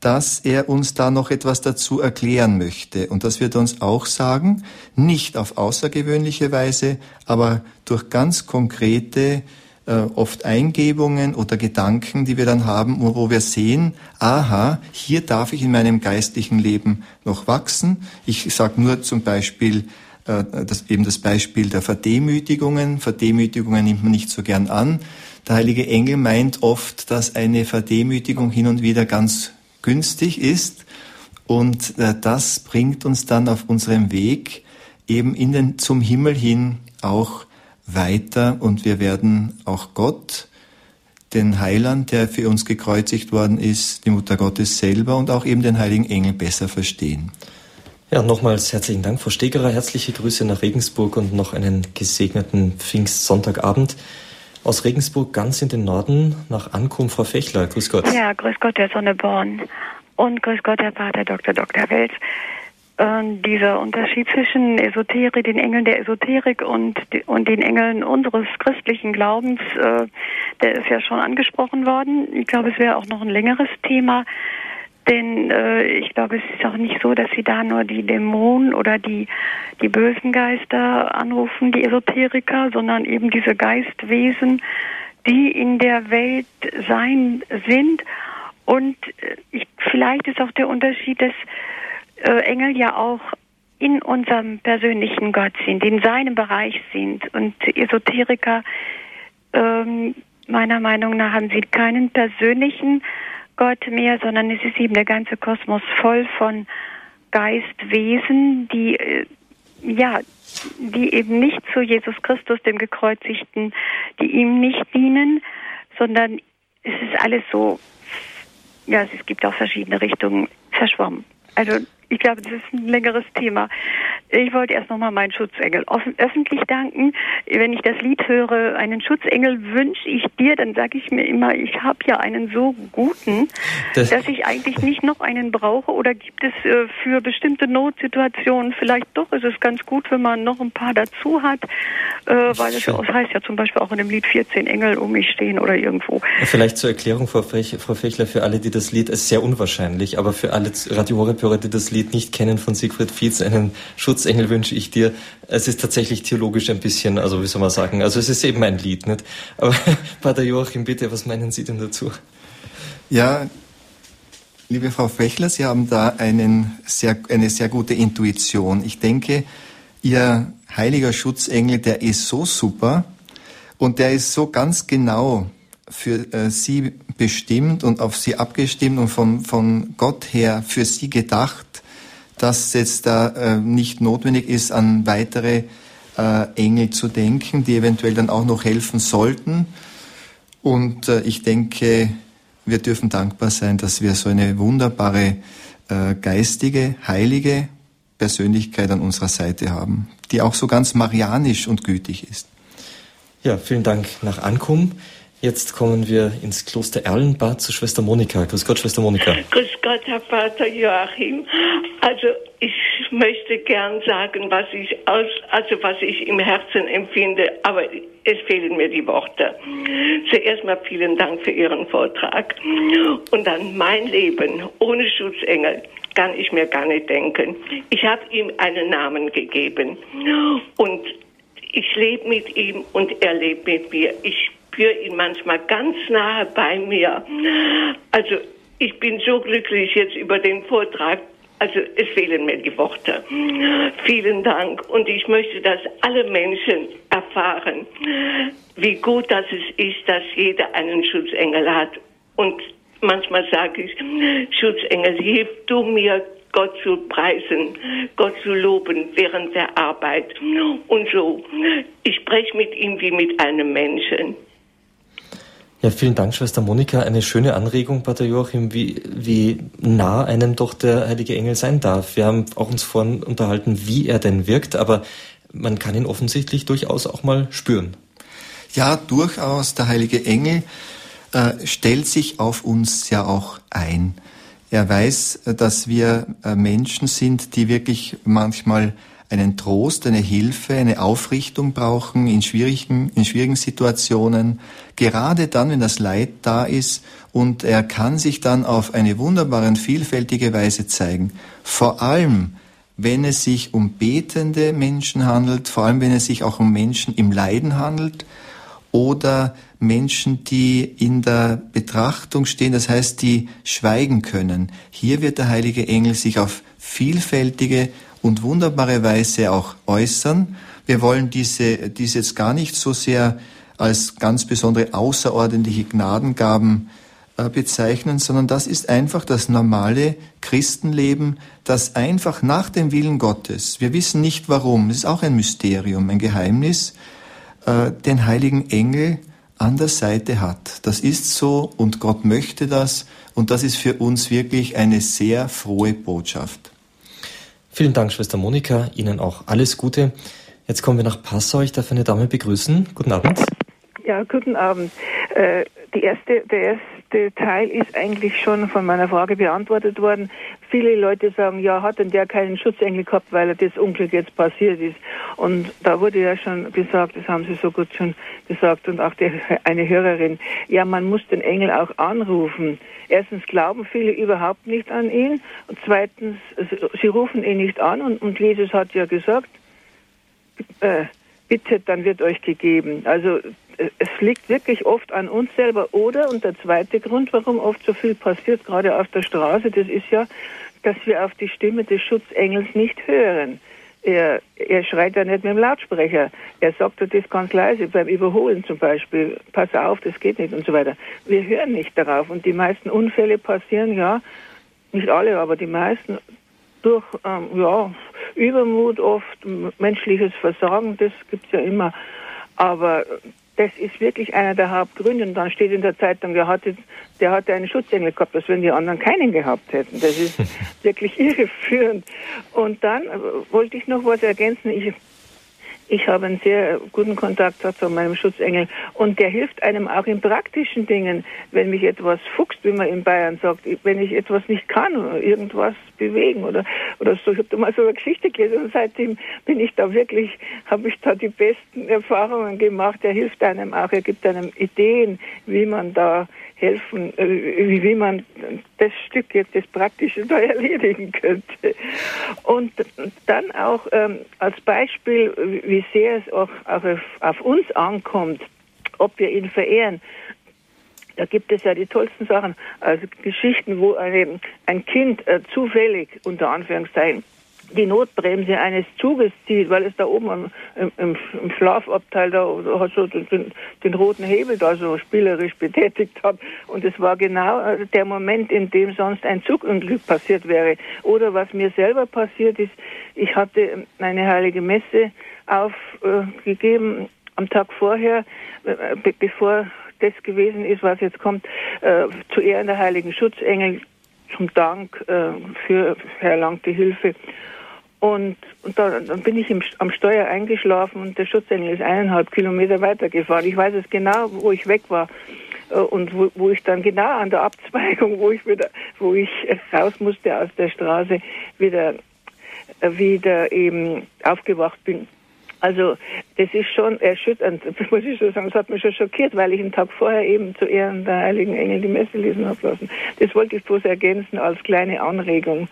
dass er uns da noch etwas dazu erklären möchte. Und das wird uns auch sagen, nicht auf außergewöhnliche Weise, aber durch ganz konkrete, äh, oft Eingebungen oder Gedanken, die wir dann haben, wo wir sehen, aha, hier darf ich in meinem geistlichen Leben noch wachsen. Ich sage nur zum Beispiel, das, eben das Beispiel der Verdemütigungen. Verdemütigungen nimmt man nicht so gern an. Der heilige Engel meint oft, dass eine Verdemütigung hin und wieder ganz günstig ist und äh, das bringt uns dann auf unserem Weg eben in den, zum Himmel hin auch weiter und wir werden auch Gott, den Heiland, der für uns gekreuzigt worden ist, die Mutter Gottes selber und auch eben den heiligen Engel besser verstehen. Ja, nochmals herzlichen Dank, Frau Stegerer. Herzliche Grüße nach Regensburg und noch einen gesegneten Pfingstsonntagabend. Aus Regensburg ganz in den Norden nach Ankunft, Frau Fechler. Grüß Gott. Ja, grüß Gott, Herr Sonneborn. Und grüß Gott, Herr Pater Dr. Dr. Wels. Äh, dieser Unterschied zwischen Esoterik, den Engeln der Esoterik und, und den Engeln unseres christlichen Glaubens, äh, der ist ja schon angesprochen worden. Ich glaube, es wäre auch noch ein längeres Thema. Denn äh, ich glaube, es ist auch nicht so, dass sie da nur die Dämonen oder die, die bösen Geister anrufen, die Esoteriker, sondern eben diese Geistwesen, die in der Welt sein sind. Und äh, ich, vielleicht ist auch der Unterschied, dass äh, Engel ja auch in unserem persönlichen Gott sind, in seinem Bereich sind. Und Esoteriker, ähm, meiner Meinung nach, haben sie keinen persönlichen Gott mehr, sondern es ist eben der ganze Kosmos voll von Geistwesen, die äh, ja, die eben nicht zu Jesus Christus, dem Gekreuzigten, die ihm nicht dienen, sondern es ist alles so, ja, es gibt auch verschiedene Richtungen verschwommen. Also ich glaube, das ist ein längeres Thema. Ich wollte erst nochmal meinen Schutzengel öffentlich danken. Wenn ich das Lied höre, einen Schutzengel wünsche ich dir, dann sage ich mir immer, ich habe ja einen so guten, das dass ich eigentlich nicht noch einen brauche. Oder gibt es äh, für bestimmte Notsituationen vielleicht doch, ist es ganz gut, wenn man noch ein paar dazu hat, äh, weil es, das heißt ja zum Beispiel auch in dem Lied 14 Engel um mich stehen oder irgendwo. Vielleicht zur Erklärung, Frau, Fechler, für alle, die das Lied, ist sehr unwahrscheinlich, aber für alle Radio Horeb-Hörer, die das Lied Lied nicht kennen von Siegfried Fietz, einen Schutzengel wünsche ich dir. Es ist tatsächlich theologisch ein bisschen, also wie soll man sagen, also es ist eben ein Lied, nicht? Aber Pater Joachim, bitte, was meinen Sie denn dazu? Ja, liebe Frau Fechler, Sie haben da einen sehr, eine sehr gute Intuition. Ich denke, Ihr heiliger Schutzengel, der ist so super und der ist so ganz genau für äh, Sie bestimmt und auf Sie abgestimmt und von, von Gott her für Sie gedacht, dass jetzt da äh, nicht notwendig ist, an weitere äh, Engel zu denken, die eventuell dann auch noch helfen sollten. Und äh, ich denke, wir dürfen dankbar sein, dass wir so eine wunderbare äh, geistige, heilige Persönlichkeit an unserer Seite haben, die auch so ganz marianisch und gütig ist. Ja, vielen Dank nach Ankum. Jetzt kommen wir ins Kloster Erlenbad zu Schwester Monika. Grüß Gott, Schwester Monika. Grüß Gott, Herr Vater Joachim. Also ich möchte gern sagen, was ich aus, also was ich im Herzen empfinde, aber es fehlen mir die Worte. Zuerst mal vielen Dank für Ihren Vortrag. Und dann mein Leben ohne Schutzengel kann ich mir gar nicht denken. Ich habe ihm einen Namen gegeben und ich lebe mit ihm und er lebt mit mir. Ich spüre ihn manchmal ganz nahe bei mir. Also ich bin so glücklich jetzt über den Vortrag. Also es fehlen mir die Worte. Vielen Dank. Und ich möchte, dass alle Menschen erfahren, wie gut das es ist, dass jeder einen Schutzengel hat. Und manchmal sage ich, Schutzengel, hilf du mir, Gott zu preisen, Gott zu loben während der Arbeit. Und so, ich spreche mit ihm wie mit einem Menschen. Ja, vielen Dank, Schwester Monika. Eine schöne Anregung, Pater Joachim, wie, wie nah einem doch der heilige Engel sein darf. Wir haben auch uns vorhin unterhalten, wie er denn wirkt, aber man kann ihn offensichtlich durchaus auch mal spüren. Ja, durchaus. Der heilige Engel äh, stellt sich auf uns ja auch ein. Er weiß, äh, dass wir äh, Menschen sind, die wirklich manchmal einen Trost, eine Hilfe, eine Aufrichtung brauchen in schwierigen, in schwierigen Situationen, gerade dann, wenn das Leid da ist und er kann sich dann auf eine wunderbare und vielfältige Weise zeigen. Vor allem, wenn es sich um betende Menschen handelt, vor allem wenn es sich auch um Menschen im Leiden handelt oder Menschen, die in der Betrachtung stehen, das heißt, die schweigen können. Hier wird der heilige Engel sich auf vielfältige und wunderbare Weise auch äußern. Wir wollen diese, diese jetzt gar nicht so sehr als ganz besondere außerordentliche Gnadengaben äh, bezeichnen, sondern das ist einfach das normale Christenleben, das einfach nach dem Willen Gottes, wir wissen nicht warum, es ist auch ein Mysterium, ein Geheimnis, äh, den heiligen Engel an der Seite hat. Das ist so und Gott möchte das und das ist für uns wirklich eine sehr frohe Botschaft. Vielen Dank, Schwester Monika. Ihnen auch alles Gute. Jetzt kommen wir nach Passau. Ich darf eine Dame begrüßen. Guten Abend. Ja, guten Abend. Äh, die erste, der erste Teil ist eigentlich schon von meiner Frage beantwortet worden. Viele Leute sagen, ja, hat denn der keinen Schutzengel gehabt, weil das Unglück jetzt passiert ist. Und da wurde ja schon gesagt, das haben Sie so gut schon gesagt und auch die, eine Hörerin, ja, man muss den Engel auch anrufen. Erstens glauben viele überhaupt nicht an ihn und zweitens, sie rufen ihn nicht an und, und Jesus hat ja gesagt, äh, bittet, dann wird euch gegeben. Also es liegt wirklich oft an uns selber. Oder, und der zweite Grund, warum oft so viel passiert, gerade auf der Straße, das ist ja, dass wir auf die Stimme des Schutzengels nicht hören. Er, er schreit ja nicht mit dem Lautsprecher. Er sagt das ganz leise, beim Überholen zum Beispiel. Pass auf, das geht nicht und so weiter. Wir hören nicht darauf. Und die meisten Unfälle passieren, ja, nicht alle, aber die meisten durch ähm, ja, Übermut oft, menschliches Versagen, das gibt's ja immer. Aber das ist wirklich einer der Hauptgründe. Und dann steht in der Zeitung, der hatte, der hatte einen Schutzengel gehabt, als wenn die anderen keinen gehabt hätten. Das ist wirklich irreführend. Und dann äh, wollte ich noch was ergänzen. Ich ich habe einen sehr guten Kontakt zu meinem Schutzengel und der hilft einem auch in praktischen Dingen, wenn mich etwas fuchst, wie man in Bayern sagt, wenn ich etwas nicht kann oder irgendwas bewegen oder oder so. Ich habe da mal so eine Geschichte gelesen und seitdem bin ich da wirklich, habe ich da die besten Erfahrungen gemacht. Er hilft einem auch, er gibt einem Ideen, wie man da helfen, äh, wie man das Stück jetzt das Praktische da erledigen könnte. Und dann auch ähm, als Beispiel, wie sehr es auch, auf, auf uns ankommt, ob wir ihn verehren. Da gibt es ja die tollsten Sachen, also Geschichten, wo ein Kind äh, zufällig, unter Anführungszeichen, die Notbremse eines Zuges zieht, weil es da oben im, im, im Schlafabteil da so den, den, roten Hebel da so spielerisch betätigt hat. Und es war genau äh, der Moment, in dem sonst ein Zugunglück passiert wäre. Oder was mir selber passiert ist, ich hatte eine heilige Messe aufgegeben äh, am Tag vorher, äh, be bevor das gewesen ist, was jetzt kommt, äh, zu Ehren der heiligen Schutzengel zum Dank äh, für erlangte Hilfe. Und, und da, dann bin ich im, am Steuer eingeschlafen und der Schutzengel ist eineinhalb Kilometer weitergefahren. Ich weiß es genau, wo ich weg war äh, und wo, wo ich dann genau an der Abzweigung, wo ich wieder, wo ich raus musste aus der Straße, wieder, äh, wieder eben aufgewacht bin. Also das ist schon erschütternd, muss ich schon sagen. Das hat mich schon schockiert, weil ich einen Tag vorher eben zu Ehren der Heiligen Engel die Messe lesen habe lassen. Das wollte ich bloß ergänzen als kleine Anregung.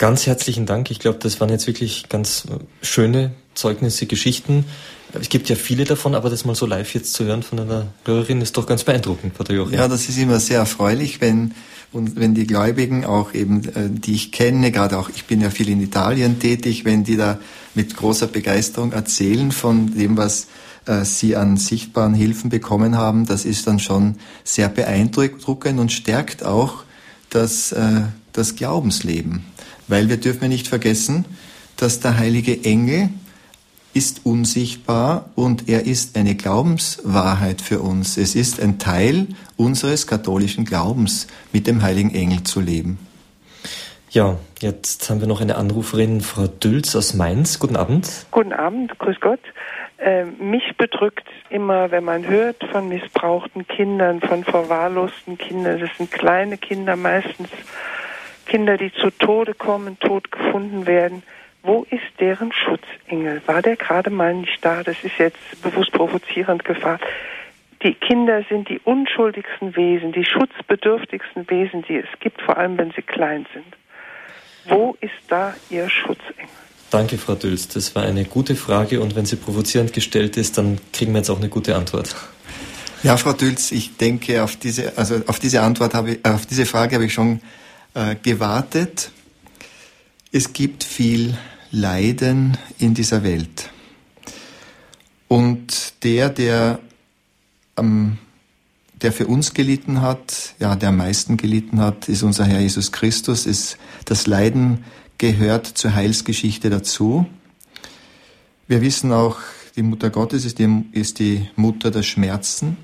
Ganz herzlichen Dank. Ich glaube, das waren jetzt wirklich ganz schöne Zeugnisse, Geschichten. Es gibt ja viele davon, aber das mal so live jetzt zu hören von einer Hörerin ist doch ganz beeindruckend, Pater Joachim. Ja, das ist immer sehr erfreulich, wenn und wenn die Gläubigen auch eben, äh, die ich kenne, gerade auch, ich bin ja viel in Italien tätig, wenn die da mit großer Begeisterung erzählen von dem, was äh, sie an sichtbaren Hilfen bekommen haben, das ist dann schon sehr beeindruckend und stärkt auch das, äh, das Glaubensleben. Weil wir dürfen nicht vergessen, dass der heilige Engel ist unsichtbar und er ist eine Glaubenswahrheit für uns. Es ist ein Teil unseres katholischen Glaubens, mit dem heiligen Engel zu leben. Ja, jetzt haben wir noch eine Anruferin, Frau Dülz aus Mainz. Guten Abend. Guten Abend, grüß Gott. Äh, mich bedrückt immer, wenn man hört von missbrauchten Kindern, von verwahrlosten Kindern. Das sind kleine Kinder, meistens Kinder, die zu Tode kommen, tot gefunden werden wo ist deren Schutzengel? War der gerade mal nicht da? Das ist jetzt bewusst provozierend gefragt. Die Kinder sind die unschuldigsten Wesen, die schutzbedürftigsten Wesen, die es gibt, vor allem wenn sie klein sind. Wo ist da Ihr Schutzengel? Danke, Frau Dülz. Das war eine gute Frage und wenn sie provozierend gestellt ist, dann kriegen wir jetzt auch eine gute Antwort. Ja, Frau Dülz, ich denke, auf diese, also auf diese Antwort habe ich, auf diese Frage habe ich schon äh, gewartet. Es gibt viel Leiden in dieser Welt. Und der, der, ähm, der für uns gelitten hat, ja, der am meisten gelitten hat, ist unser Herr Jesus Christus. Ist, das Leiden gehört zur Heilsgeschichte dazu. Wir wissen auch, die Mutter Gottes ist die, ist die Mutter der Schmerzen.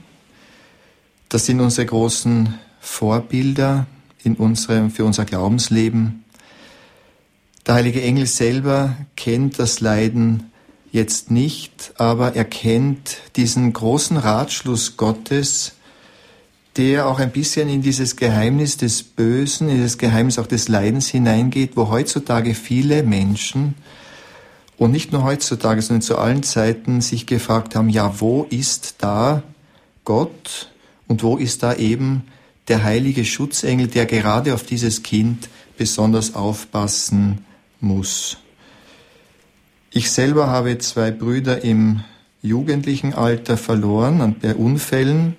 Das sind unsere großen Vorbilder in unserem, für unser Glaubensleben. Der heilige Engel selber kennt das Leiden jetzt nicht, aber er kennt diesen großen Ratschluss Gottes, der auch ein bisschen in dieses Geheimnis des Bösen, in das Geheimnis auch des Leidens hineingeht, wo heutzutage viele Menschen und nicht nur heutzutage, sondern zu allen Zeiten sich gefragt haben, ja, wo ist da Gott und wo ist da eben der heilige Schutzengel, der gerade auf dieses Kind besonders aufpassen muss. Ich selber habe zwei Brüder im jugendlichen Alter verloren bei Unfällen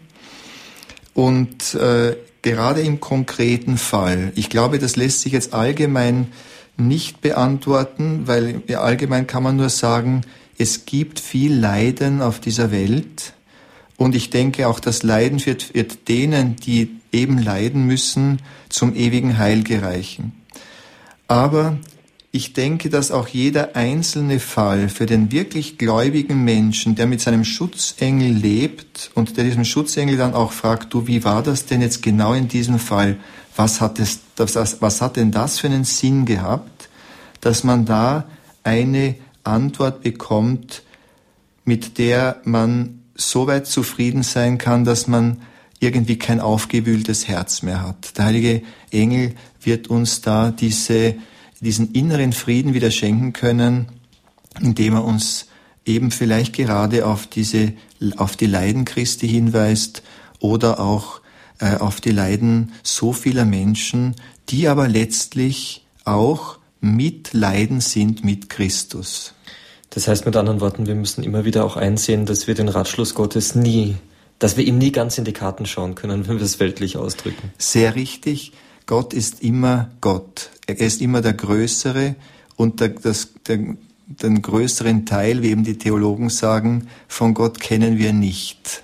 und äh, gerade im konkreten Fall, ich glaube, das lässt sich jetzt allgemein nicht beantworten, weil allgemein kann man nur sagen, es gibt viel Leiden auf dieser Welt und ich denke auch, das Leiden wird, wird denen, die eben leiden müssen, zum ewigen Heil gereichen. Aber ich denke, dass auch jeder einzelne Fall für den wirklich gläubigen Menschen, der mit seinem Schutzengel lebt und der diesem Schutzengel dann auch fragt, du, wie war das denn jetzt genau in diesem Fall? Was hat, es, das, was hat denn das für einen Sinn gehabt, dass man da eine Antwort bekommt, mit der man so weit zufrieden sein kann, dass man irgendwie kein aufgewühltes Herz mehr hat. Der heilige Engel wird uns da diese diesen inneren Frieden wieder schenken können, indem er uns eben vielleicht gerade auf diese, auf die Leiden Christi hinweist oder auch äh, auf die Leiden so vieler Menschen, die aber letztlich auch mit Leiden sind mit Christus. Das heißt mit anderen Worten, wir müssen immer wieder auch einsehen, dass wir den Ratschluss Gottes nie, dass wir ihm nie ganz in die Karten schauen können, wenn wir es weltlich ausdrücken. Sehr richtig. Gott ist immer Gott. Er ist immer der Größere und der, das, der, den größeren Teil, wie eben die Theologen sagen, von Gott kennen wir nicht.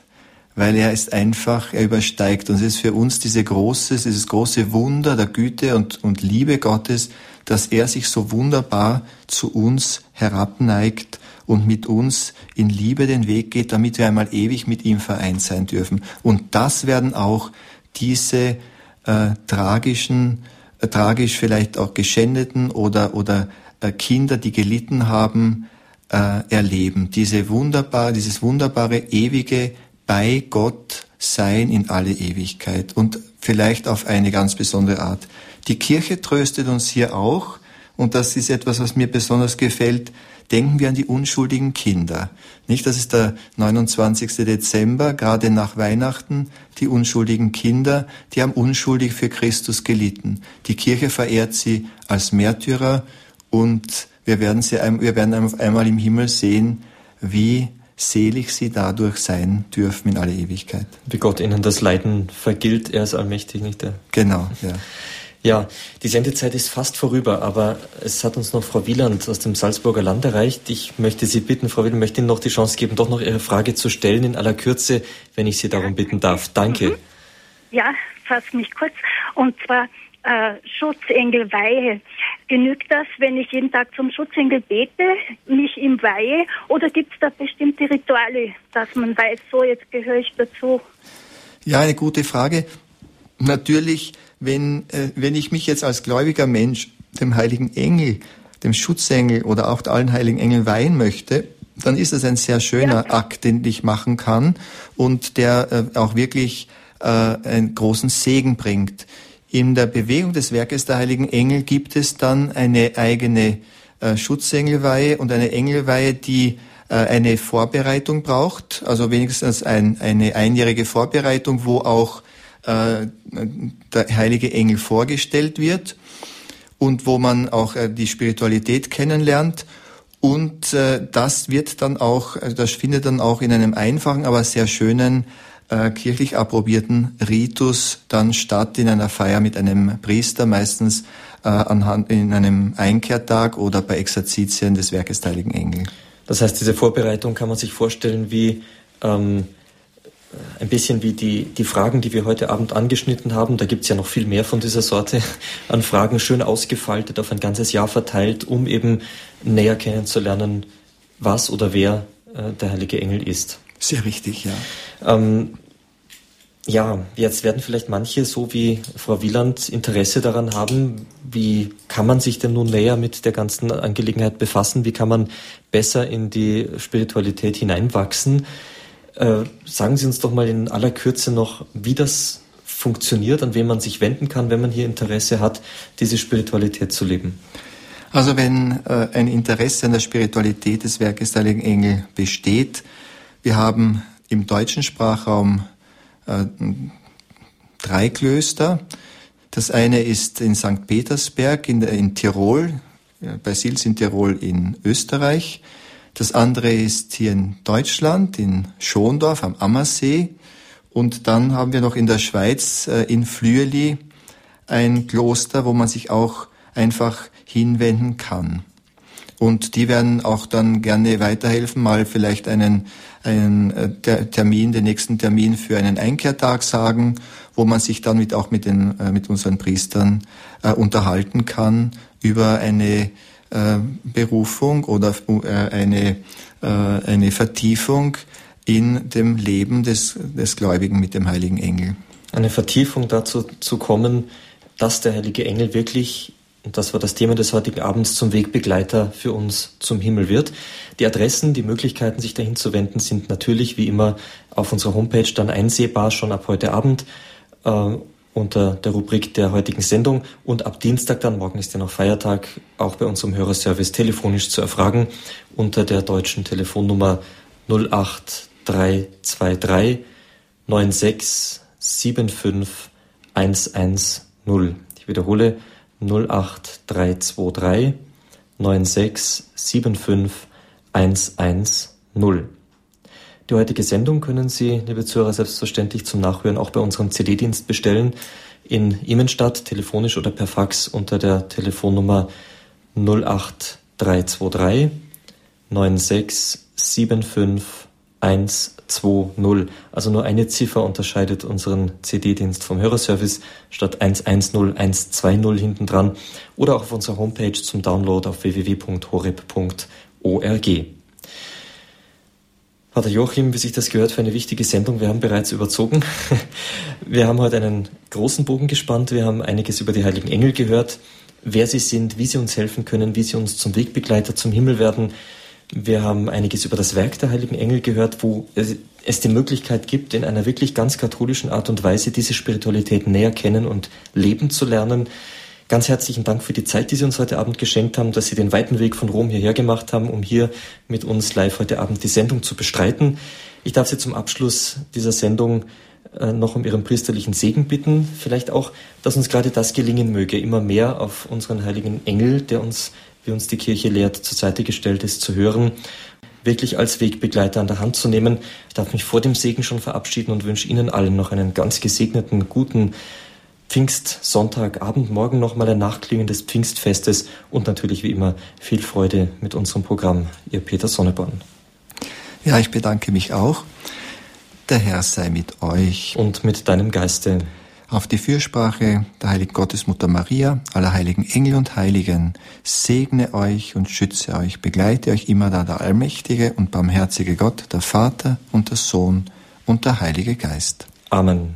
Weil er ist einfach, er übersteigt. Und es ist für uns diese große, dieses große Wunder der Güte und, und Liebe Gottes, dass er sich so wunderbar zu uns herabneigt und mit uns in Liebe den Weg geht, damit wir einmal ewig mit ihm vereint sein dürfen. Und das werden auch diese äh, tragischen, äh, tragisch vielleicht auch geschändeten oder, oder äh, Kinder, die gelitten haben, äh, erleben. Diese wunderbar, dieses wunderbare, ewige bei Gott sein in alle Ewigkeit und vielleicht auf eine ganz besondere Art. Die Kirche tröstet uns hier auch, und das ist etwas, was mir besonders gefällt, denken wir an die unschuldigen Kinder. Nicht, das ist der 29. Dezember, gerade nach Weihnachten, die unschuldigen Kinder, die haben unschuldig für Christus gelitten. Die Kirche verehrt sie als Märtyrer und wir werden sie, wir werden auf einmal im Himmel sehen, wie selig sie dadurch sein dürfen in alle Ewigkeit. Wie Gott ihnen das Leiden vergilt, er ist allmächtig, nicht der? Genau, ja. Ja, die Sendezeit ist fast vorüber, aber es hat uns noch Frau Wieland aus dem Salzburger Land erreicht. Ich möchte Sie bitten, Frau Wieland, möchte Ihnen noch die Chance geben, doch noch Ihre Frage zu stellen in aller Kürze, wenn ich Sie darum bitten darf. Danke. Mhm. Ja, fass mich kurz. Und zwar äh, Schutzengel weihe. Genügt das, wenn ich jeden Tag zum Schutzengel bete, mich ihm weihe, oder gibt es da bestimmte Rituale, dass man weiß, so jetzt gehöre ich dazu? Ja, eine gute Frage. Natürlich wenn, äh, wenn ich mich jetzt als gläubiger Mensch dem heiligen Engel, dem Schutzengel oder auch allen heiligen Engeln weihen möchte, dann ist es ein sehr schöner ja. Akt, den ich machen kann und der äh, auch wirklich äh, einen großen Segen bringt. In der Bewegung des Werkes der heiligen Engel gibt es dann eine eigene äh, Schutzengelweihe und eine Engelweihe, die äh, eine Vorbereitung braucht, also wenigstens ein, eine einjährige Vorbereitung, wo auch äh, der heilige Engel vorgestellt wird und wo man auch äh, die Spiritualität kennenlernt. Und äh, das wird dann auch, das findet dann auch in einem einfachen, aber sehr schönen kirchlich approbierten Ritus dann statt in einer Feier mit einem Priester, meistens anhand in einem Einkehrtag oder bei Exerzitien des Werkes Heiligen Engel. Das heißt, diese Vorbereitung kann man sich vorstellen wie ähm, ein bisschen wie die, die Fragen, die wir heute Abend angeschnitten haben. Da gibt es ja noch viel mehr von dieser Sorte an Fragen, schön ausgefaltet, auf ein ganzes Jahr verteilt, um eben näher kennenzulernen, was oder wer äh, der heilige Engel ist. Sehr richtig, ja. Ähm, ja, jetzt werden vielleicht manche, so wie Frau Wieland, Interesse daran haben, wie kann man sich denn nun näher mit der ganzen Angelegenheit befassen? Wie kann man besser in die Spiritualität hineinwachsen? Äh, sagen Sie uns doch mal in aller Kürze noch, wie das funktioniert, an wen man sich wenden kann, wenn man hier Interesse hat, diese Spiritualität zu leben. Also wenn äh, ein Interesse an der Spiritualität des Werkes der Heiligen Engel besteht, wir haben im deutschen Sprachraum äh, drei Klöster. Das eine ist in St. Petersberg in, in Tirol, bei Sils in Tirol in Österreich. Das andere ist hier in Deutschland, in Schondorf am Ammersee. Und dann haben wir noch in der Schweiz, äh, in Flüeli, ein Kloster, wo man sich auch einfach hinwenden kann. Und die werden auch dann gerne weiterhelfen, mal vielleicht einen, einen äh, Termin, den nächsten Termin für einen Einkehrtag sagen, wo man sich dann mit, auch mit, den, äh, mit unseren Priestern äh, unterhalten kann über eine Berufung oder äh, eine, äh, eine Vertiefung in dem Leben des, des Gläubigen mit dem heiligen Engel. Eine Vertiefung dazu zu kommen, dass der heilige Engel wirklich, und das war das Thema des heutigen Abends, zum Wegbegleiter für uns zum Himmel wird. Die Adressen, die Möglichkeiten, sich dahin zu wenden, sind natürlich wie immer auf unserer Homepage dann einsehbar, schon ab heute Abend unter der Rubrik der heutigen Sendung und ab Dienstag dann, morgen ist ja noch Feiertag, auch bei unserem Hörerservice telefonisch zu erfragen unter der deutschen Telefonnummer 08323 9675 110. Ich wiederhole 08323 9675 110. Die heutige Sendung können Sie, liebe Zuhörer, selbstverständlich zum Nachhören auch bei unserem CD-Dienst bestellen. In Immenstadt, telefonisch oder per Fax unter der Telefonnummer 08323 9675 120. Also nur eine Ziffer unterscheidet unseren CD-Dienst vom Hörerservice statt 110 120 hinten dran oder auch auf unserer Homepage zum Download auf www.horeb.org. Pater Joachim, wie sich das gehört für eine wichtige Sendung. Wir haben bereits überzogen. Wir haben heute einen großen Bogen gespannt. Wir haben einiges über die heiligen Engel gehört. wer sie sind, wie sie uns helfen können, wie sie uns zum Wegbegleiter zum Himmel werden. Wir haben einiges über das Werk der heiligen Engel gehört, wo es die Möglichkeit gibt, in einer wirklich ganz katholischen Art und Weise diese Spiritualität näher kennen und leben zu lernen. Ganz herzlichen Dank für die Zeit, die Sie uns heute Abend geschenkt haben, dass Sie den weiten Weg von Rom hierher gemacht haben, um hier mit uns live heute Abend die Sendung zu bestreiten. Ich darf Sie zum Abschluss dieser Sendung äh, noch um Ihren priesterlichen Segen bitten. Vielleicht auch, dass uns gerade das gelingen möge, immer mehr auf unseren heiligen Engel, der uns, wie uns die Kirche lehrt, zur Seite gestellt ist, zu hören, wirklich als Wegbegleiter an der Hand zu nehmen. Ich darf mich vor dem Segen schon verabschieden und wünsche Ihnen allen noch einen ganz gesegneten, guten Pfingstsonntagabend, morgen nochmal ein Nachklingen des Pfingstfestes und natürlich wie immer viel Freude mit unserem Programm. Ihr Peter Sonneborn. Ja, ich bedanke mich auch. Der Herr sei mit euch. Und mit deinem Geiste. Auf die Fürsprache der heiligen Gottesmutter Maria, aller heiligen Engel und Heiligen, segne euch und schütze euch, begleite euch immer da der allmächtige und barmherzige Gott, der Vater und der Sohn und der Heilige Geist. Amen.